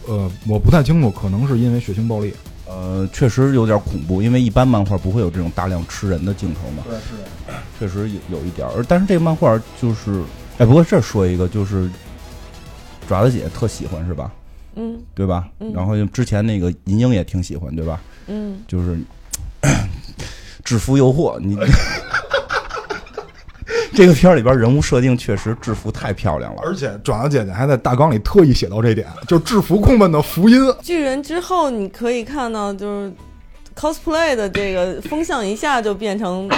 呃，我不太清楚，可能是因为血腥暴力。呃，确实有点恐怖，因为一般漫画不会有这种大量吃人的镜头嘛。对，是。确实有有一点但是这个漫画就是，哎，不过这儿说一个，就是爪子姐特喜欢是吧？嗯对吧？嗯然后之前那个银鹰也挺喜欢，对吧？嗯，就是 制服诱惑，你 这个片儿里边人物设定确实制服太漂亮了。而且爪子姐姐还在大纲里特意写到这点，就是制服控们的福音。巨人之后你可以看到就是 cosplay 的这个风向一下就变成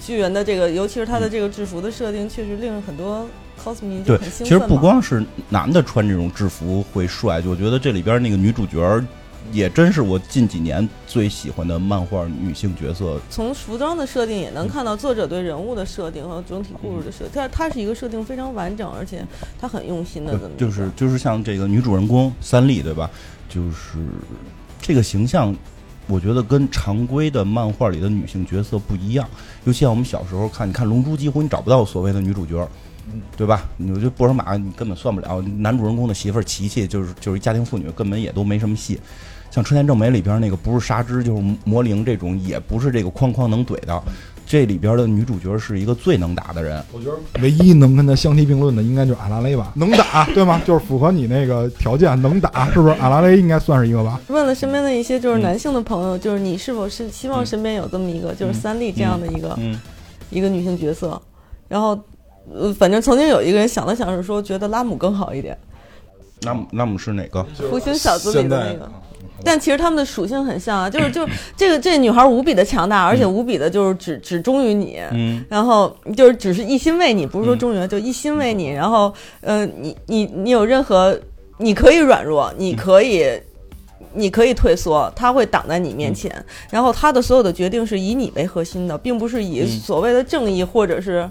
巨人的这个，尤其是他的这个制服的设定，确实令很多 cos 迷就对，很兴其实。不光是男的穿这种制服会帅，就我觉得这里边那个女主角儿也真是我近几年最喜欢的漫画女性角色。从服装的设定也能看到作者对人物的设定和整体故事的设定，它它是一个设定非常完整，而且它很用心的就是就是像这个女主人公三丽，对吧？就是这个形象，我觉得跟常规的漫画里的女性角色不一样。尤其像我们小时候看，你看《龙珠》，几乎你找不到所谓的女主角，对吧？你就波尔玛，你根本算不了。男主人公的媳妇儿琪琪，就是就是一家庭妇女，根本也都没什么戏。像春田正美里边那个不是纱织就是魔灵这种，也不是这个框框能怼的。这里边的女主角是一个最能打的人，我觉得唯一能跟她相提并论的，应该就是阿拉蕾吧，能打，对吗？就是符合你那个条件，能打，是不是？阿拉蕾应该算是一个吧？问了身边的一些就是嗯男性的朋友，就是你是否是希望身边有这么一个就是三丽这样的一个、嗯，一个女性角色？然后，呃，反正曾经有一个人想了想是说，觉得拉姆更好一点，拉姆拉姆是哪个？福星小子里的那个。但其实他们的属性很像啊，就是 就这个这女孩无比的强大，而且无比的就是只只忠于你，嗯。然后就是只是一心为你，不是说忠于，就一心为你。然后，呃，你你你有任何，你可以软弱，你可以。你可以退缩，他会挡在你面前，然后他的所有的决定是以你为核心的，并不是以嗯。所谓的正义或者是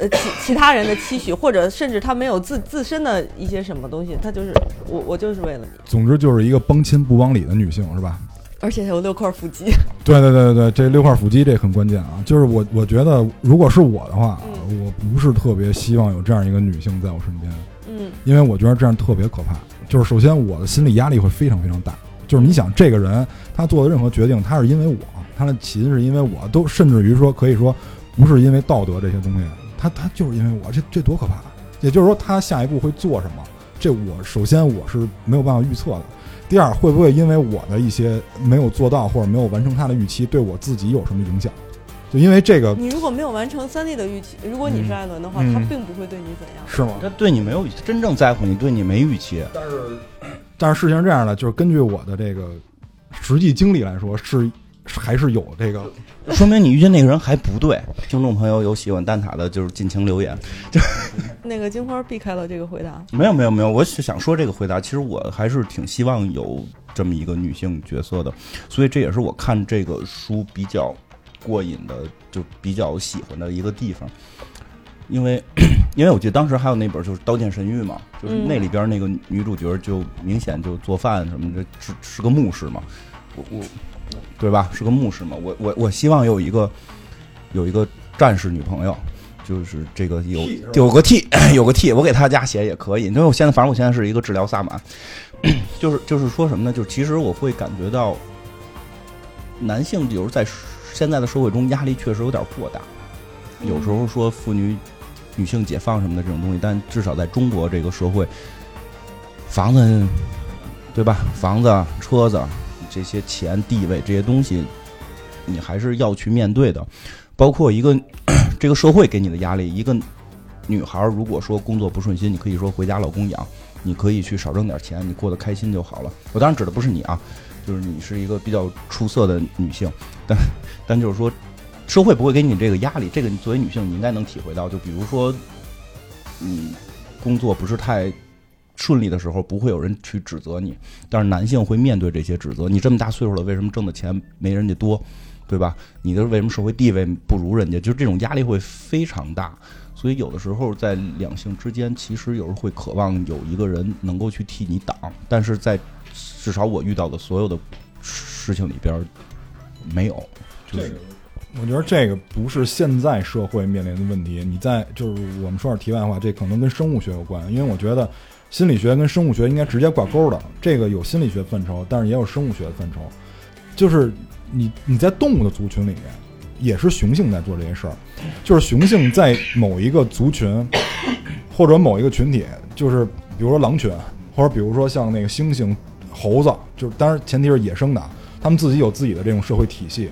呃其其他人的期许，或者甚至他没有自自身的一些什么东西，他就是我我就是为了你，总之就是一个帮亲不帮理的女性，是吧？而且还有六块腹肌，对对对对对，这六块腹肌这很关键啊！就是我我觉得，如果是我的话，我不是特别希望有这样一个女性在我身边，嗯因为我觉得这样特别可怕。就是首先我的心理压力会非常非常大。就是你想，这个人他做的任何决定，他是因为我，他的起因是因为我，都甚至于说可以说不是因为道德这些东西，他他就是因为我，这这多可怕！也就是说，他下一步会做什么，这我首先我是没有办法预测的。第二，会不会因为我的一些没有做到或者没有完成他的预期，对我自己有什么影响？就因为这个你如果没有完成三 D 的预期，如果你是艾伦的话，嗯他并不会对你怎样。是吗？他对你没有真正在乎你，对你没预期。但是，但是事情是这样的，就是根据我的这个实际经历来说，是还是有这个 说明你遇见那个人还不对。听众朋友有喜欢蛋挞的，就是尽情留言。就 那个金花避开了这个回答。没有没有没有，我是想说这个回答，其实我还是挺希望有这么一个女性角色的，所以这也是我看这个书比较过瘾的，就比较喜欢的一个地方。因为 因为我记得当时还有那本就是《刀剑神域》嘛，就是嗯那里边那个女主角就明显就做饭什么的，是是个牧师嘛，我我对吧？是个牧师嘛，我我我希望有一个有一个战士女朋友。就是这个有有个 T 有个 T，我给他家写也可以。因为我现在反正我现在是一个治疗萨满，就是就是说什么呢？就是其实我会感觉到，男性有时候在现在的社会中压力确实有点过大。有时候说妇女、女性解放什么的这种东西，但至少在中国这个社会，房子对吧？房子、车子这些钱、地位这些东西，你还是要去面对的。包括一个 这个社会给你的压力，一个女孩如果说工作不顺心，你可以说回家老公养，你可以去少挣点钱，你过得开心就好了。我当然指的不是你啊，就是你是一个比较出色的女性，但但就是说，社会不会给你这个压力，这个你作为女性你应该能体会到。就比如说，你工作不是太顺利的时候，不会有人去指责你，但是男性会面对这些指责。你这么大岁数了，为什么挣的钱没人家多？对吧？你的为什么社会地位不如人家？就是这种压力会非常大，所以有的时候在两性之间，其实有时候会渴望有一个人能够去替你挡，但是在至少我遇到的所有的事情里边没有，就是我觉得这个不是现在社会面临的问题。你在就是我们说点题外话，这可能跟生物学有关，因为我觉得心理学跟生物学应该直接挂钩的。这个有心理学范畴，但是也有生物学的范畴。就是你你在动物的族群里面，也是雄性在做这些事儿，就是雄性在某一个族群或者某一个群体，就是比如说狼群，或者比如说像那个猩猩、猴子，就是当然前提是野生的，他们自己有自己的这种社会体系。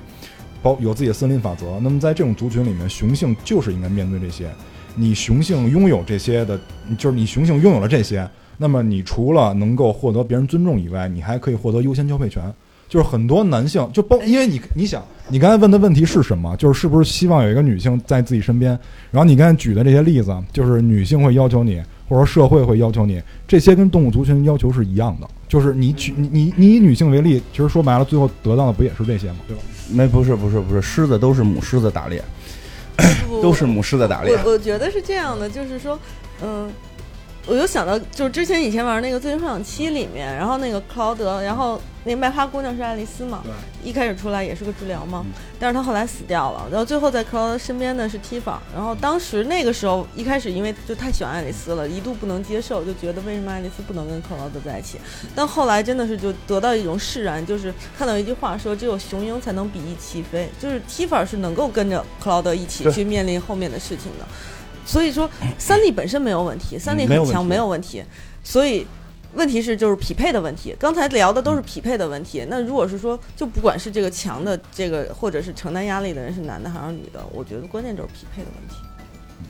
包有自己的森林法则。那么在这种族群里面，雄性就是应该面对这些。你雄性拥有这些的，就是你雄性拥有了这些，那么你除了能够获得别人尊重以外，你还可以获得优先交配权。就是很多男性就包，因为你你想，你刚才问的问题是什么？就是是不是希望有一个女性在自己身边？然后你刚才举的这些例子，就是女性会要求你，或者说社会会要求你，这些跟动物族群要求是一样的。就是你举你你以女性为例，其实说白了，最后得到的不也是这些吗？对吧？没不是不是不是，狮子都是母狮子打猎，都是母狮在打猎。我我觉得是这样的，就是说，嗯、我又想到，就是之前以前玩那个《最终幻想七》里面，然后那个克劳德，然后那个麦花姑娘是爱丽丝嘛，一开始出来也是个治疗嘛嗯，但是她后来死掉了，然后最后在克劳德身边的是提法，然后当时那个时候一开始因为就太喜欢爱丽丝了，一度不能接受，就觉得为什么爱丽丝不能跟克劳德在一起，但后来真的是就得到一种释然，就是看到一句话说，只有雄鹰才能比翼齐飞，就是提法是能够跟着克劳德一起去面临后面的事情的。所以说，三 D 本身没有问题，三 D 很强没有问题所以问题是就是匹配的问题。刚才聊的都是匹配的问题。那如果是说，就不管是这个强的这个，或者是承担压力的人是男的还是女的，我觉得关键就是匹配的问题。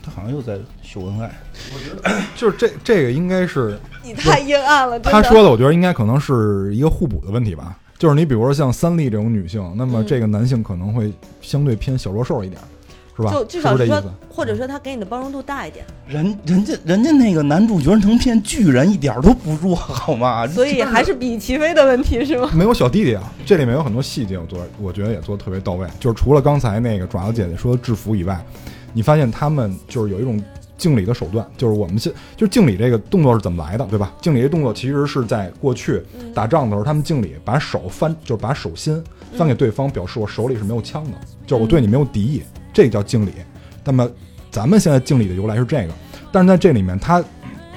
他好像又在秀恩爱，我觉得就是这这个应该是你太阴暗了，他说的，我觉得应该可能是一个互补的问题吧。就是你比如说像三丽这种女性，那么嗯这个男性可能会相对偏小弱兽一点，是吧？就至少是说或者说他给你的包容度大一点，人人家人家那个男主角能骗巨人一点儿都不弱，好吗？所以还是比翼齐飞的问题是吗？没有小弟弟啊，这里面有很多细节，我做我觉得也做的特别到位。就是除了刚才那个爪子姐姐说的制服以外，你发现他们就是有一种敬礼的手段，就是我们现就是敬礼这个动作是怎么来的，对吧？敬礼这动作其实是在过去打仗的时候，他们敬礼把手翻，就是把手心翻给对方，表示我手里是没有枪的，就是我对你没有敌意，这个叫敬礼。那么咱们现在敬礼的由来是这个，但是在这里面，他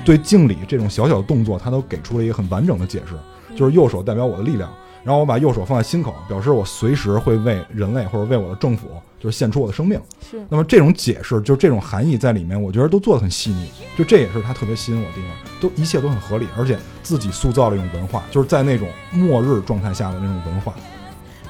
对敬礼这种小小的动作，他都给出了一个很完整的解释，就是右手代表我的力量，然后我把右手放在心口，表示我随时会为人类或者为我的政府就是献出我的生命。是那么这种解释，就是这种含义在里面，我觉得都做得很细腻，就这也是他特别吸引我的地方，都一切都很合理，而且自己塑造了一种文化，就是在那种末日状态下的那种文化，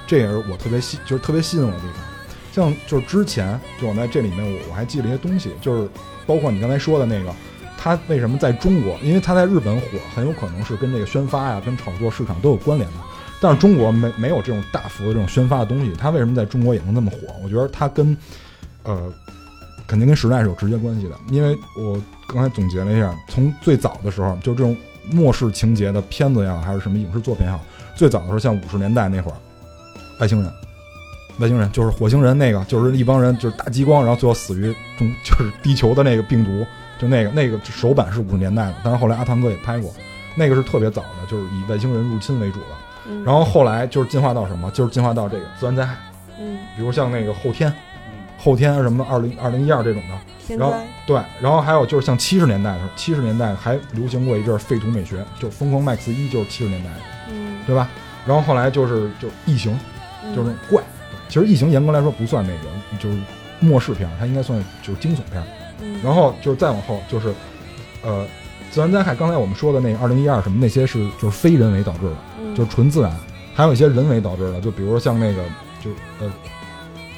这也是我特别吸，就是特别吸引我的地方。像就是之前，就我在这里面，我我还记了一些东西，就是包括你刚才说的那个，他为什么在中国？因为他在日本火，很有可能是跟这个宣发呀、跟炒作市场都有关联的。但是中国没没有这种大幅的这种宣发的东西，它为什么在中国也能那么火？我觉得它跟，呃，肯定跟时代是有直接关系的。因为我刚才总结了一下，从最早的时候，就这种末世情节的片子也好，还是什么影视作品也好，最早的时候，像五十年代那会儿，外星人，外星人就是火星人那个，就是一帮人就是打激光，然后最后死于中 就是地球的那个病毒，就那个那个首版是五十年代的，但是后来阿汤哥也拍过，那个是特别早的，就是以外星人入侵为主的。嗯然后后来就是进化到什么？就是进化到这个自然灾害，嗯，比如像那个后天，后天什么二零二零一二这种的。然后，对，然后还有就是像七十年代的时候，七十年代还流行过一阵儿废土美学，就《疯狂 Max 一》就是七十年代的，嗯，对吧？然后后来就是就异形，嗯就是那种怪。其实异形严格来说不算那个，就是末世片，它应该算就是惊悚片。嗯然后就是再往后就是，呃，自然灾害。刚才我们说的那个二零一二什么那些是就是非人为导致的。嗯就是纯自然，还有一些人为导致的，就比如说像那个，就呃，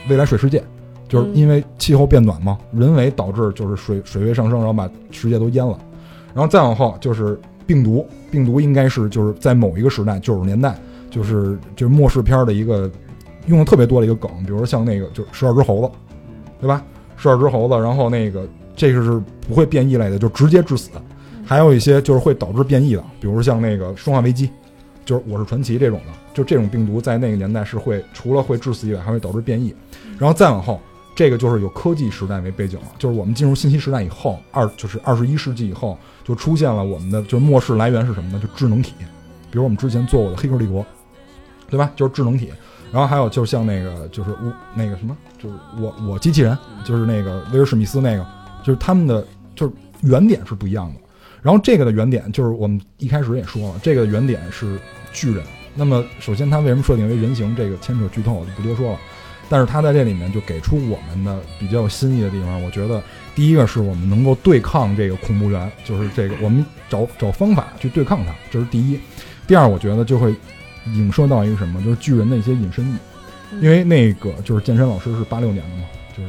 未来水世界，就是因为气候变暖嘛，人为导致就是水水位上升，然后把世界都淹了。然后再往后就是病毒，病毒应该是就是在某一个时代九十年代，就是就是末世片的一个用的特别多的一个梗，比如说像那个就是十二只猴子，对吧？十二只猴子，然后那个这个是不会变异类的，就直接致死。还有一些就是会导致变异的，比如像那个生化危机。就是我是传奇这种的，就这种病毒在那个年代是会除了会致死以外，还会导致变异。然后再往后，这个就是有科技时代为背景了，就是我们进入信息时代以后，二就是二十一世纪以后，就出现了我们的就是末世来源是什么呢？就智能体，比如我们之前做过的《黑客帝国》，对吧？就是智能体。然后还有就像那个就是我那个什么，就是我我机器人，就是那个威尔史密斯那个，就是他们的就是原点是不一样的。然后这个的原点就是我们一开始也说了，这个原点是巨人。那么首先它为什么设定为人形？这个牵扯剧透，我就不多说了。但是它在这里面就给出我们的比较有新意的地方。我觉得第一个是我们能够对抗这个恐怖源，就是这个我们找找方法去对抗它，这是第一。第二，我觉得就会影射到一个什么，就是巨人的一些隐身意。因为那个就是健身老师是八六年的嘛，就是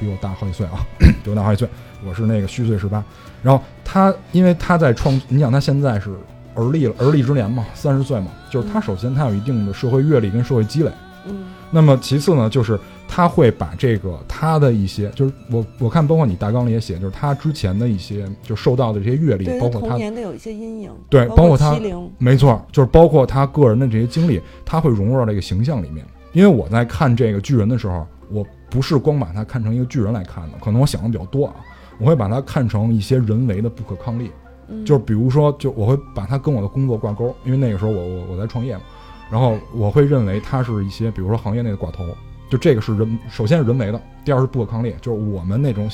比我大好几岁啊，比我大好几岁。我是那个虚岁十八，然后他因为他在创，你想他现在是而立了，而立之年嘛，三十岁嘛，就是他首先他有一定的社会阅历跟社会积累，嗯那么其次呢，就是他会把这个他的一些，就是我我看包括你大纲里也写，就是他之前的一些就受到的这些阅历包括他年的有一些阴影，对包包括他，没错，就是包括他个人的这些经历，他会融入到这个形象里面。因为我在看这个巨人的时候，我不是光把他看成一个巨人来看的，可能我想的比较多啊。我会把它看成一些人为的不可抗力，嗯就是比如说，就我会把它跟我的工作挂钩，因为那个时候我我我在创业嘛，然后我会认为他是一些，比如说行业内的寡头，就这个是人，首先是人为的，第二是不可抗力，就是我们那种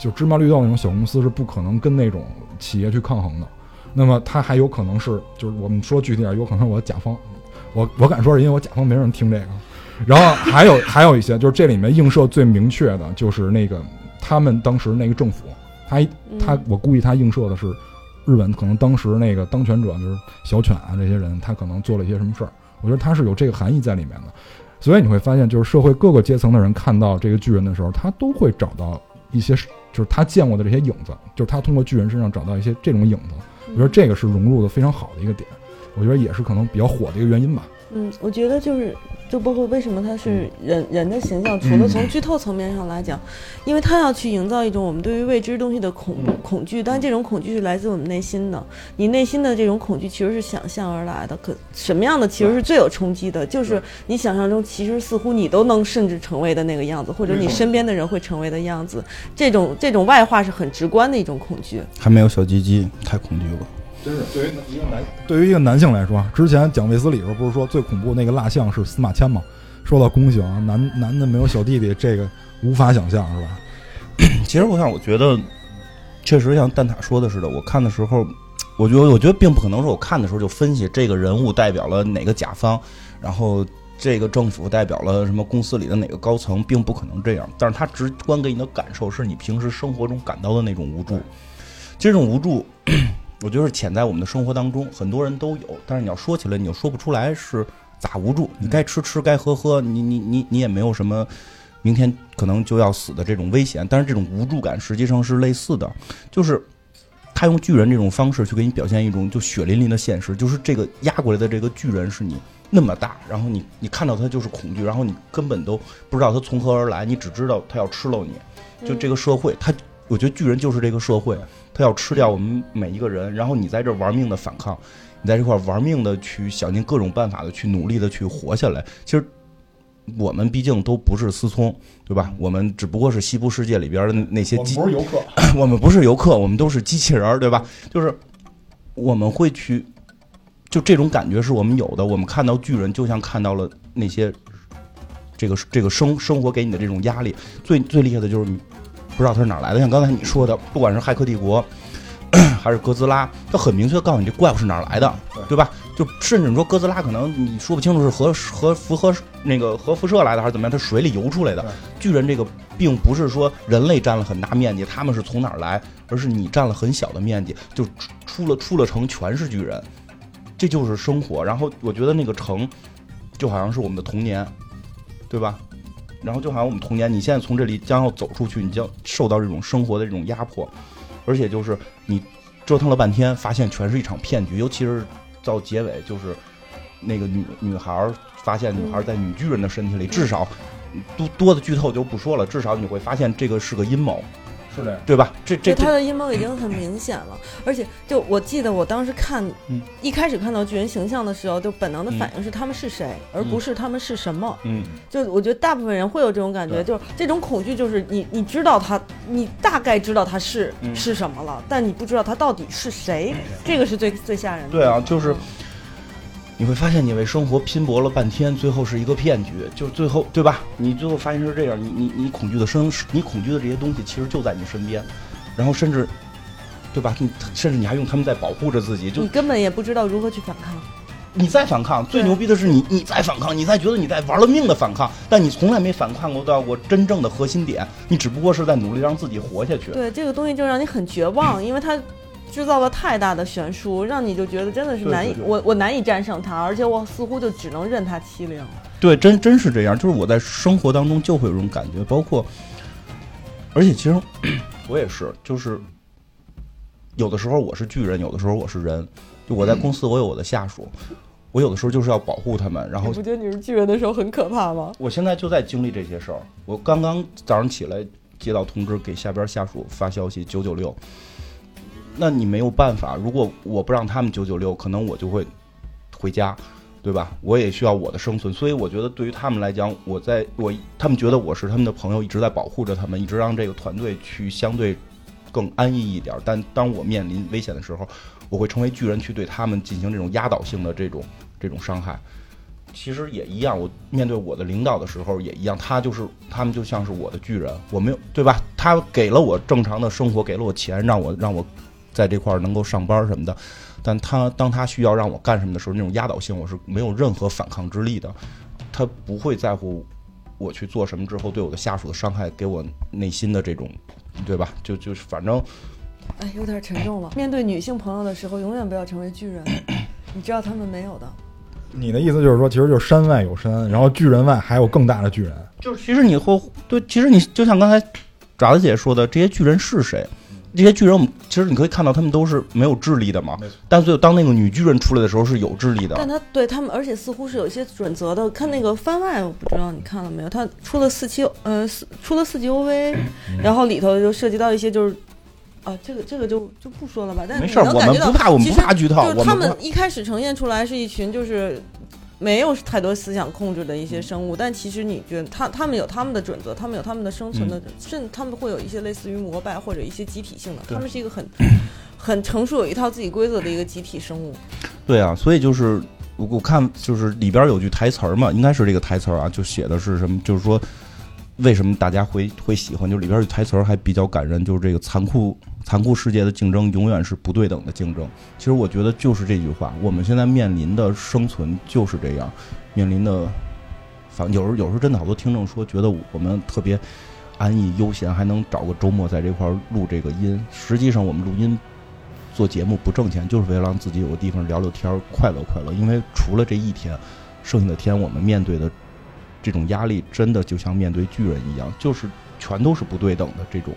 就芝麻绿豆那种小公司是不可能跟那种企业去抗衡的。那么它还有可能是，就是我们说具体点，有可能是我的甲方，我我敢说是因为我甲方没人听这个。然后还有还有一些，就是这里面映射最明确的就是那个他们当时那个政府，他他我估计他映射的是日本可能当时那个当权者就是小犬啊这些人，他可能做了一些什么事儿，我觉得他是有这个含义在里面的。所以你会发现，就是社会各个阶层的人看到这个巨人的时候，他都会找到一些就是他见过的这些影子，就是他通过巨人身上找到一些这种影子。我觉得这个是融入的非常好的一个点，我觉得也是可能比较火的一个原因吧。嗯，我觉得就是，就包括为什么他是人人的形象，除了从剧透层面上来讲，因为他要去营造一种我们对于未知东西的恐恐惧，但这种恐惧是来自我们内心的。你内心的这种恐惧其实是想象而来的，可什么样的其实是最有冲击的，就是你想象中其实似乎你都能甚至成为的那个样子，或者你身边的人会成为的样子。这种这种外化是很直观的一种恐惧。还没有小鸡鸡太恐惧过。真是对于一个男对于一个男性来说，之前讲卫斯理时候不是说最恐怖那个蜡像是司马迁吗？说到宫刑，男男的没有小弟弟，这个无法想象，是吧？其实我想，我觉得确实像蛋挞说的似的，我看的时候我觉得我觉得并不可能说我看的时候就分析这个人物代表了哪个甲方，然后这个政府代表了什么公司里的哪个高层，并不可能这样。但是他直观给你的感受是你平时生活中感到的那种无助。这种无助，我觉得是潜在我们的生活当中，很多人都有。但是你要说起来，你又说不出来是咋无助。你该吃吃，该喝喝，你你你你也没有什么明天可能就要死的这种危险。但是这种无助感实际上是类似的，就是他用巨人这种方式去给你表现一种就血淋淋的现实，就是这个压过来的这个巨人是你那么大，然后你你看到他就是恐惧，然后你根本都不知道他从何而来，你只知道他要吃了你。就这个社会，他我觉得巨人就是这个社会，他要吃掉我们每一个人，然后你在这玩命的反抗，你在这块玩命的去想尽各种办法的去努力的去活下来。其实我们毕竟都不是思聪，对吧？我们只不过是西部世界里边的那些机，不是游客，我们不是游客，我们都是机器人儿，对吧？就是我们会去，就这种感觉是我们有的。我们看到巨人，就像看到了那些这个这个生生活给你的这种压力。最最厉害的就是你不知道它是哪来的，像刚才你说的，不管是《骇客帝国》还是哥斯拉，它很明确告诉你这怪物是哪来的，对吧？就甚至你说哥斯拉，可能你说不清楚是核核辐核那个核辐射来的还是怎么样，它水里游出来的。巨人这个并不是说人类占了很大面积，他们是从哪儿来，而是你占了很小的面积，就出出了出了城全是巨人，这就是生活。然后我觉得那个城就好像是我们的童年，对吧？然后就好像我们童年，你现在从这里将要走出去，你将受到这种生活的这种压迫，而且就是你折腾了半天，发现全是一场骗局，尤其是到结尾，就是那个女女孩发现女孩在女巨人的身体里，至少多多的剧透就不说了，至少你会发现这个是个阴谋，对吧？这这他的阴谋已经很明显了，而且就我记得我当时看，嗯一开始看到巨人形象的时候，就本能的反应是他们是谁，而不是他们是什么。嗯，就我觉得大部分人会有这种感觉，就是这种恐惧，就是你你知道他，你大概知道他是、嗯是什么了，但你不知道他到底是谁，这个是最最吓人的。对啊，就是你会发现你为生活拼搏了半天，最后是一个骗局，就最后对吧？你最后发现是这样，你你你恐惧的生，你恐惧的这些东西其实就在你身边，然后甚至。对吧？你甚至你还用他们在保护着自己，就你根本也不知道如何去反抗。你在反抗，最牛逼的是你你在反抗，你在觉得你在玩了命的反抗，但你从来没反抗过到过真正的核心点，你只不过是在努力让自己活下去。对这个东西就让你很绝望，因为它制造了太大的悬殊，让你就觉得真的是难以我我难以战胜它，而且我似乎就只能任它欺凌。对，真真是这样，就是我在生活当中就会有这种感觉，包括，而且其实 我也是，就是有的时候我是巨人，有的时候我是人，就我在公司我有我的下属，我有的时候就是要保护他们，然后你不觉得你是巨人的时候很可怕吗？我现在就在经历这些事儿。我刚刚早上起来接到通知，给下边下属发消息九九六。那你没有办法，如果我不让他们九九六，可能我就会回家，对吧？我也需要我的生存，所以我觉得对于他们来讲，我在我他们觉得我是他们的朋友，一直在保护着他们，一直让这个团队去相对更安逸一点。但当我面临危险的时候，我会成为巨人去对他们进行这种压倒性的这种这种伤害。其实也一样，我面对我的领导的时候也一样，他就是他们就像是我的巨人，我没有对吧？他给了我正常的生活，给了我钱，让我让我在这块儿能够上班什么的，但他当他需要让我干什么的时候，那种压倒性我是没有任何反抗之力的，他不会在乎我去做什么之后对我的下属的伤害，给我内心的这种，对吧？就就是反正哎，有点沉重了。面对女性朋友的时候，永远不要成为巨人，你知道他们没有的。你的意思就是说，其实就是山外有山，然后巨人外还有更大的巨人。就是其实你会对，其实你就像刚才爪子姐说的，这些巨人是谁？这些巨人，我们其实你可以看到，他们都是没有智力的嘛。但最后当那个女巨人出来的时候，是有智力的。但他对他们，而且似乎是有一些准则的。看那个番外，我不知道你看了没有？他出了四期，呃，四出了四集 OV，然后里头就涉及到一些就是。啊，这个这个就就不说了吧，但你没事，我们能感觉到不怕，我们不怕剧透。就是他们一开始呈现出来是一群就是没有太多思想控制的一些生物，但其实你觉得他他们有他们的准则，他们有他们的生存的，甚至他们会有一些类似于膜拜或者一些集体性的，对他们是一个很很成熟有一套自己规则的一个集体生物。对啊，所以就是我我看就是里边有句台词儿嘛，应该是这个台词儿啊，就写的是什么？就是说为什么大家会会喜欢？就里边的台词还比较感人，就是这个残酷残酷世界的竞争永远是不对等的竞争。其实我觉得就是这句话，我们现在面临的生存就是这样，面临的，反有时有时候真的好多听众说觉得我们特别安逸悠闲，还能找个周末在这块录这个音。实际上我们录音做节目不挣钱，就是为了让自己有个地方聊聊天，快乐快乐。因为除了这一天，剩下的天我们面对的这种压力，真的就像面对巨人一样，就是全都是不对等的这种。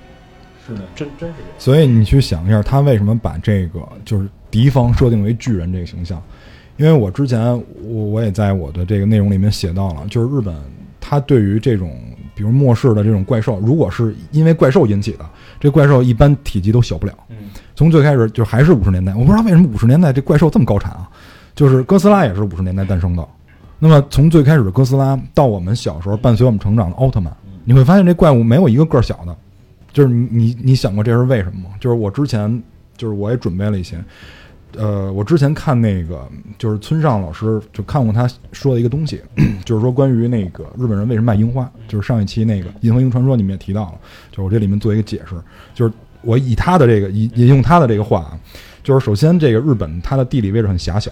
是的，真真是这样。所以你去想一下，他为什么把这个就是敌方设定为巨人这个形象？因为我之前我我也在我的这个内容里面写到了，就是日本他对于这种比如末世的这种怪兽，如果是因为怪兽引起的，这怪兽一般体积都小不了。嗯从最开始就还是五十年代，我不知道为什么五十年代这怪兽这么高产啊，就是哥斯拉也是五十年代诞生的。那么从最开始的哥斯拉到我们小时候伴随我们成长的奥特曼，你会发现这怪物没有一个个小的，就是你你想过这是为什么吗？就是我之前就是我也准备了一些，呃，我之前看那个就是村上老师就看过他说的一个东西，就是说关于那个日本人为什么卖樱花，就是上一期那个《银河英传说》里面也提到了，就是我这里面做一个解释，就是我以他的这个引引用他的这个话啊，就是首先这个日本它的地理位置很狭小，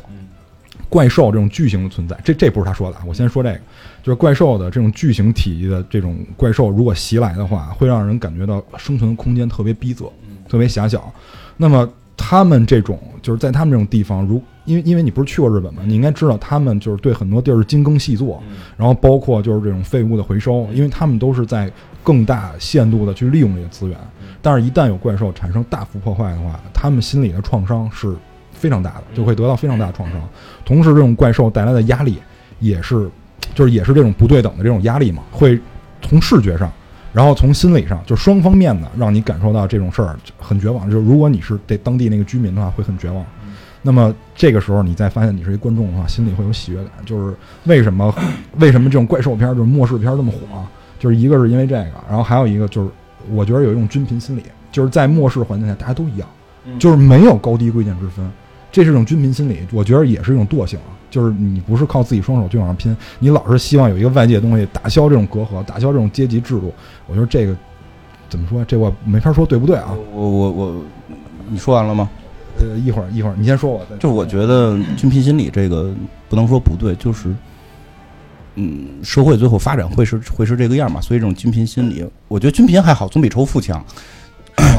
怪兽这种巨型的存在，这这不是他说的啊，我先说这个，就是怪兽的这种巨型体积的这种怪兽，如果袭来的话，会让人感觉到生存空间特别逼仄，特别狭小。那么他们这种就是在他们这种地方，如因为因为你不是去过日本吗？你应该知道他们就是对很多地儿精耕细作，然后包括就是这种废物的回收，因为他们都是在更大限度的去利用这些资源。但是，一旦有怪兽产生大幅破坏的话，他们心里的创伤是非常大的，就会得到非常大的创伤。同时，这种怪兽带来的压力也是，就是也是这种不对等的这种压力嘛，会从视觉上，然后从心理上，就双方面的让你感受到这种事儿很绝望。就如果你是这当地那个居民的话，会很绝望。那么这个时候，你再发现你是一观众的话，心里会有喜悦感。就是为什么为什么这种怪兽片儿就是末世片儿这么火？就是一个是因为这个，然后还有一个就是我觉得有一种均贫心理，就是在末世环境下大家都一样，就是没有高低贵贱之分，这是一种军贫心理。我觉得也是一种惰性啊，就是你不是靠自己双手去往上拼，你老是希望有一个外界的东西打消这种隔阂，打消这种阶级制度。我觉得这个怎么说？这我没法说对不对啊？我我我，你说完了吗？呃，一会儿一会儿你先说，我再就是我觉得军贫心理这个不能说不对，就是，嗯，社会最后发展会是会是这个样嘛，所以这种均贫心理，我觉得均贫还好，总比仇富强。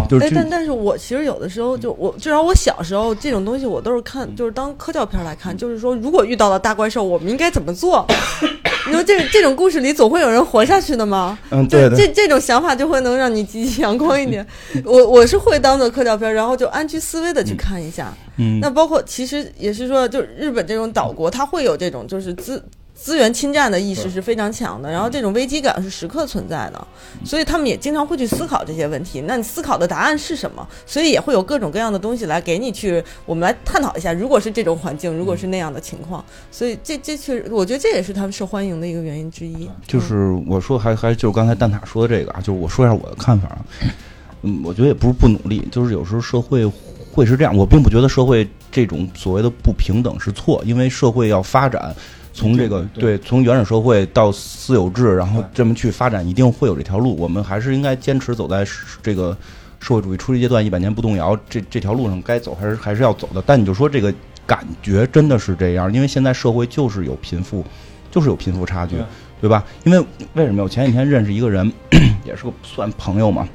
就是哎，但但是我其实有的时候就我至少我小时候这种东西我都是看就是当科教片来看，就是说如果遇到了大怪兽，我们应该怎么做？你说这这种故事里总会有人活下去的吗？嗯，就对对，这这种想法就会能让你积极阳光一点。我我是会当做科教片，然后就安居思危的去看一下。嗯，那包括其实也是说，就日本这种岛国，它会有这种就是资资源侵占的意识是非常强的，然后这种危机感是时刻存在的，所以他们也经常会去思考这些问题。那你思考的答案是什么？所以也会有各种各样的东西来给你去，我们来探讨一下，如果是这种环境，如果是那样的情况，所以这这确实，我觉得这也是他们受欢迎的一个原因之一。就是我说还还就是刚才蛋挞说的这个啊，就是我说一下我的看法啊。嗯，我觉得也不是不努力，就是有时候社会会是这样。我并不觉得社会这种所谓的不平等是错，因为社会要发展，从这个对对从原始社会到私有制，然后这么去发展，一定会有这条路。我们还是应该坚持走在这个社会主义初级阶段，一百年不动摇这这条路上该走还是还是要走的。但你就说这个感觉真的是这样，因为现在社会就是有贫富，就是有贫富差距。对对吧？因为为什么？我前几天认识一个人，也是个算朋友嘛，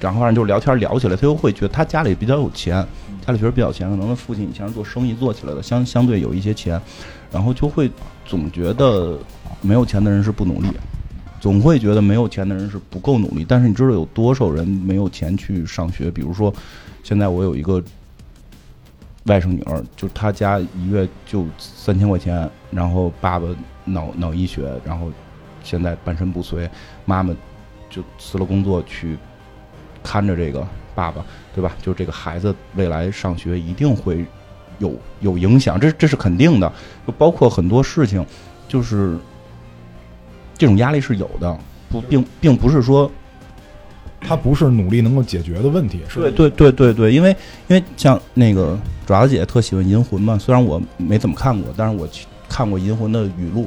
然后反正就聊天聊起来，他又会觉得他家里比较有钱，家里确实比较有钱，可能他父亲以前是做生意做起来的，相相对有一些钱，然后就会总觉得没有钱的人是不努力，总会觉得没有钱的人是不够努力。但是你知道有多少人没有钱去上学？比如说，现在我有一个外甥女儿，就她家一月就三千块钱，然后爸爸脑脑溢血，然后现在半身不遂，妈妈就辞了工作去看着这个爸爸，对吧？就这个孩子未来上学一定会有有影响，这这是肯定的。就包括很多事情，就是这种压力是有的，不并并不是说他不是努力能够解决的问题，是对对对对对，因为因为像那个爪子姐特喜欢《银魂》嘛，虽然我没怎么看过，但是我去看过《银魂》的语录，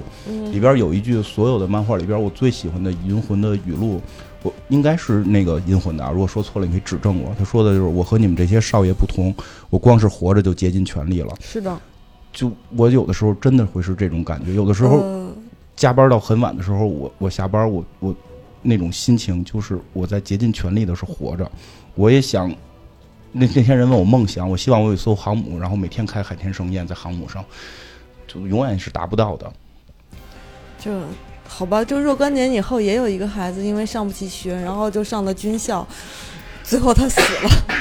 里嗯边有一句所有的漫画里边我最喜欢的《银魂》的语录，我应该是那个《阴魂》的啊，如果说错了你可以指正我。他说的就是我和你们这些少爷不同，我光是活着就竭尽全力了。是的，就我有的时候真的会是这种感觉，有的时候呃加班到很晚的时候，我我下班我我那种心情就是我在竭尽全力的是活着，我也想。那那些人问我梦想，我希望我有一艘航母，然后每天开海天盛宴在航母上，就永远是达不到的。就好吧，就若干年以后，也有一个孩子因为上不起学，然后就上了军校，最后他死了。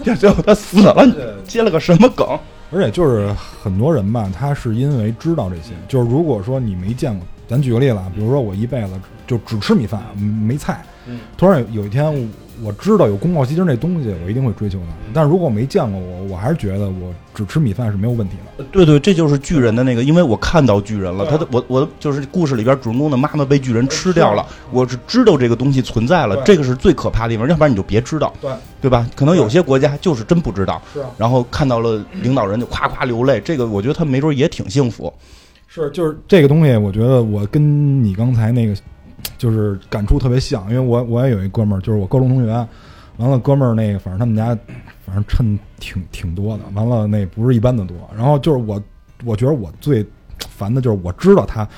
呀，最后他死了，你接了个什么梗？而且就是很多人吧，他是因为知道这些，就是如果说你没见过，咱举个例子啊，比如说我一辈子就只吃米饭没菜，嗯。突然有有一天我知道有宫保鸡丁这东西，我一定会追求它。但如果我没见过我，我还是觉得我只吃米饭是没有问题的。对对，这就是巨人的那个，因为我看到巨人了，他的我我就是故事里边主人公的妈妈被巨人吃掉了，我是知道这个东西存在了，这个是最可怕的地方，要不然你就别知道，对，对吧？可能有些国家就是真不知道，是啊，然后看到了领导人就夸夸流泪，这个我觉得他没准也挺幸福。是就是。这个东西，我觉得我跟你刚才那个就是感触特别像，因为我我也有一哥们儿，就是我高中同学，完了哥们儿那个反正他们家反正趁挺挺多的，完了那不是一般的多，然后就是我我觉得我最烦的就是我知道他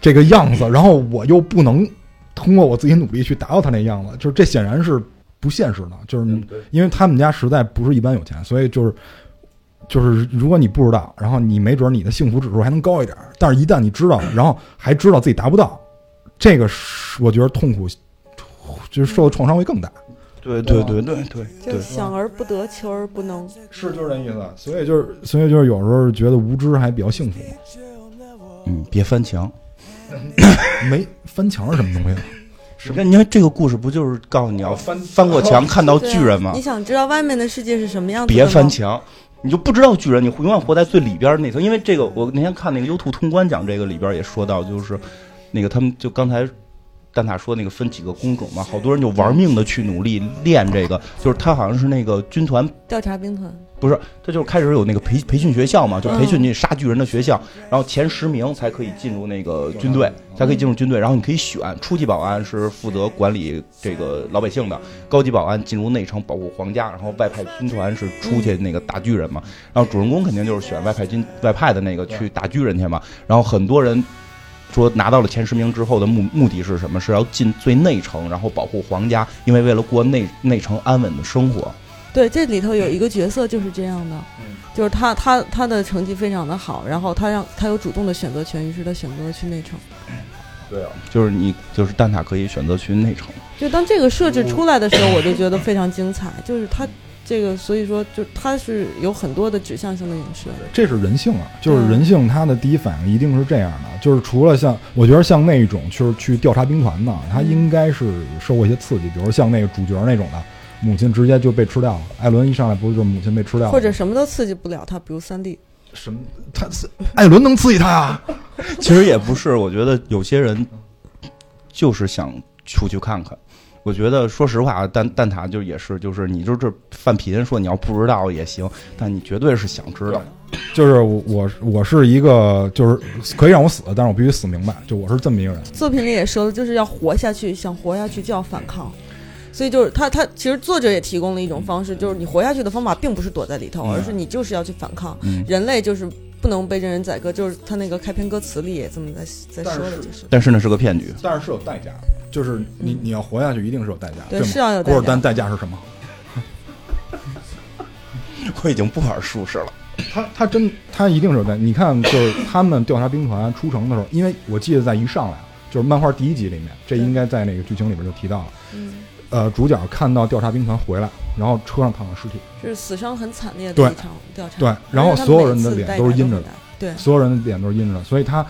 这个样子，然后我又不能通过我自己努力去达到他那样子，就是这显然是不现实的，就是因为他们家实在不是一般有钱，所以就是就是如果你不知道，然后你没准你的幸福指数还能高一点儿，但是一旦你知道，然后还知道自己达不到，这个是我觉得痛苦，就是受的创伤会更大。对对对对对就对，想而不得，求而不能。是就是这意思，所以就是所以就是有时候觉得无知还比较幸福。嗯，别翻墙。没翻墙是什么东西？是跟因为这个故事不就是告诉你要翻翻过墙看到巨人吗你？想知道外面的世界是什么样子的别翻墙，你就不知道巨人，你永远活在最里边那层。因为这个，我那天看那个 YouTube 通关讲这个里边也说到，就是那个他们就刚才蛋挞说那个分几个工种嘛，好多人就玩命的去努力练这个，就是他好像是那个军团调查兵团，不是，他就是开始有那个培培训学校嘛，就培训嗯你杀巨人的学校，然后前十名才可以进入那个军队，才可以进入军队，然后你可以选，初级保安是负责管理这个老百姓的，高级保安进入内城保护皇家，然后外派军团是出去那个打巨人嘛，然后主人公肯定就是选外派军外派的那个去打巨人去嘛，然后很多人。说拿到了前十名之后的目目的是什么？是要进最内城，然后保护皇家，因为为了过内内城安稳的生活。对，这里头有一个角色就是这样的，嗯就是他他他的成绩非常的好，然后他让他有主动的选择权，于是他选择了去内城。对啊，就是你就是蛋挞可以选择去内城。就当这个设置出来的时候，我就觉得非常精彩，就是他这个，所以说就它是有很多的指向性的影射。这是人性啊，就是人性，他的第一反应一定是这样的，就是除了像我觉得像那种就是去调查兵团的，他应该是受过一些刺激，比如像那个主角那种的，母亲直接就被吃掉了。艾伦一上来不是就是母亲被吃掉了，或者什么都刺激不了他，比如三 D。什么？他艾伦能刺激他啊？其实也不是，我觉得有些人就是想出去看看。我觉得，说实话，蛋蛋挞就也是，就是你就这犯贫，说你要不知道也行，但你绝对是想知道。就是我我我是一个就是可以让我死，但是我必须死明白，就我是这么一个人。作品里也说了，就是要活下去，想活下去就要反抗。所以就是他他其实作者也提供了一种方式，就是你活下去的方法并不是躲在里头，嗯而是你就是要去反抗。嗯，人类就是不能被任人宰割，就是他那个开篇歌词里也这么在在说的，就是但是那是个骗局。但是是有代价的，就是你你要活下去一定是有代价的。对这么是要有代价古尔丹代价是什么？我已经不玩术士了。他他真他一定是有代。你看，就是他们调查兵团出城的时候，因为我记得在一上来就是漫画第一集里面，这应该在那个剧情里边就提到了。嗯，呃，主角看到调查兵团回来，然后车上躺着尸体，是死伤很惨烈的一场调查。对，然后所有人的脸都是阴着的。对，所有人的脸都是阴着的，所以他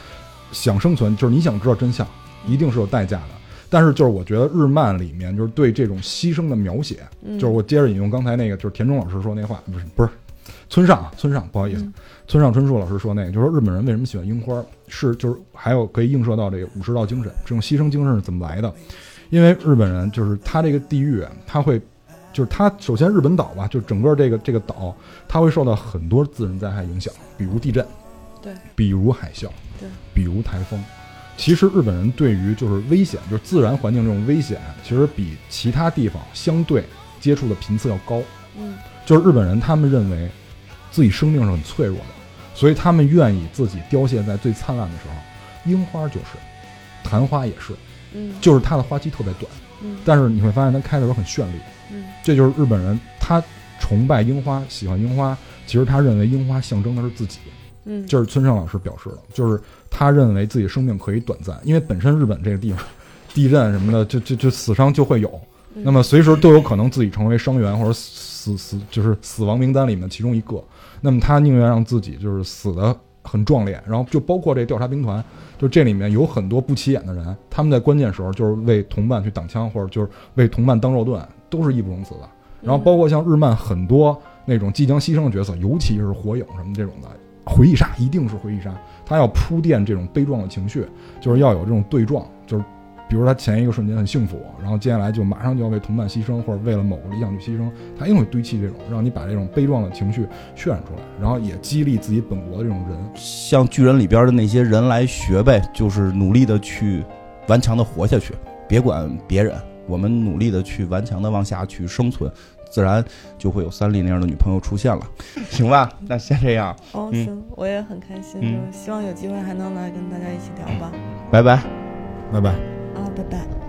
想生存，就是你想知道真相，一定是有代价的。但是就是我觉得日漫里面就是对这种牺牲的描写，嗯就是我接着引用刚才那个就是田中老师说那话，不是不是村上啊村上不好意思，嗯村上春树老师说那个，就是说日本人为什么喜欢樱花，是就是还有可以映射到这个武士道精神，这种牺牲精神是怎么来的？因为日本人就是他这个地域啊，他会就是他首先日本岛吧，就整个这个这个岛，它会受到很多自然灾害影响，比如地震。对，比如海啸，对，比如台风。其实日本人对于就是危险，就是自然环境这种危险，其实比其他地方相对接触的频次要高。嗯就是日本人他们认为自己生命是很脆弱的，所以他们愿意自己凋谢在最灿烂的时候。樱花就是，昙花也是，嗯就是它的花期特别短，嗯但是你会发现它开的时候很绚丽。嗯这就是日本人他崇拜樱花，喜欢樱花，其实他认为樱花象征的是自己。嗯，这是村上老师表示的，就是他认为自己生命可以短暂，因为本身日本这个地方，地震什么的，就就就死伤就会有，嗯那么随时都有可能自己成为伤员或者死死就是死亡名单里面其中一个。那么他宁愿让自己就是死的很壮烈，然后就包括这调查兵团，就这里面有很多不起眼的人，他们在关键时候就是为同伴去挡枪，或者就是为同伴当肉盾，都是义不容辞的。然后包括像日漫很多那种即将牺牲的角色，尤其是火影什么这种的，回忆杀一定是回忆杀，他要铺垫这种悲壮的情绪，就是要有这种对撞，就是比如他前一个瞬间很幸福，然后接下来就马上就要为同伴牺牲，或者为了某个理想去牺牲，他一定会堆砌这种，让你把这种悲壮的情绪渲染出来，然后也激励自己本国的这种人。向巨人里边的那些人来学呗，就是努力的去顽强的活下去，别管别人，我们努力的去顽强的往下去生存，自然就会有三丽那样的女朋友出现了，行吧？那先这样，哦，嗯行，我也很开心，嗯就是希望有机会还能来跟大家一起聊吧。拜拜。拜拜。啊，拜拜。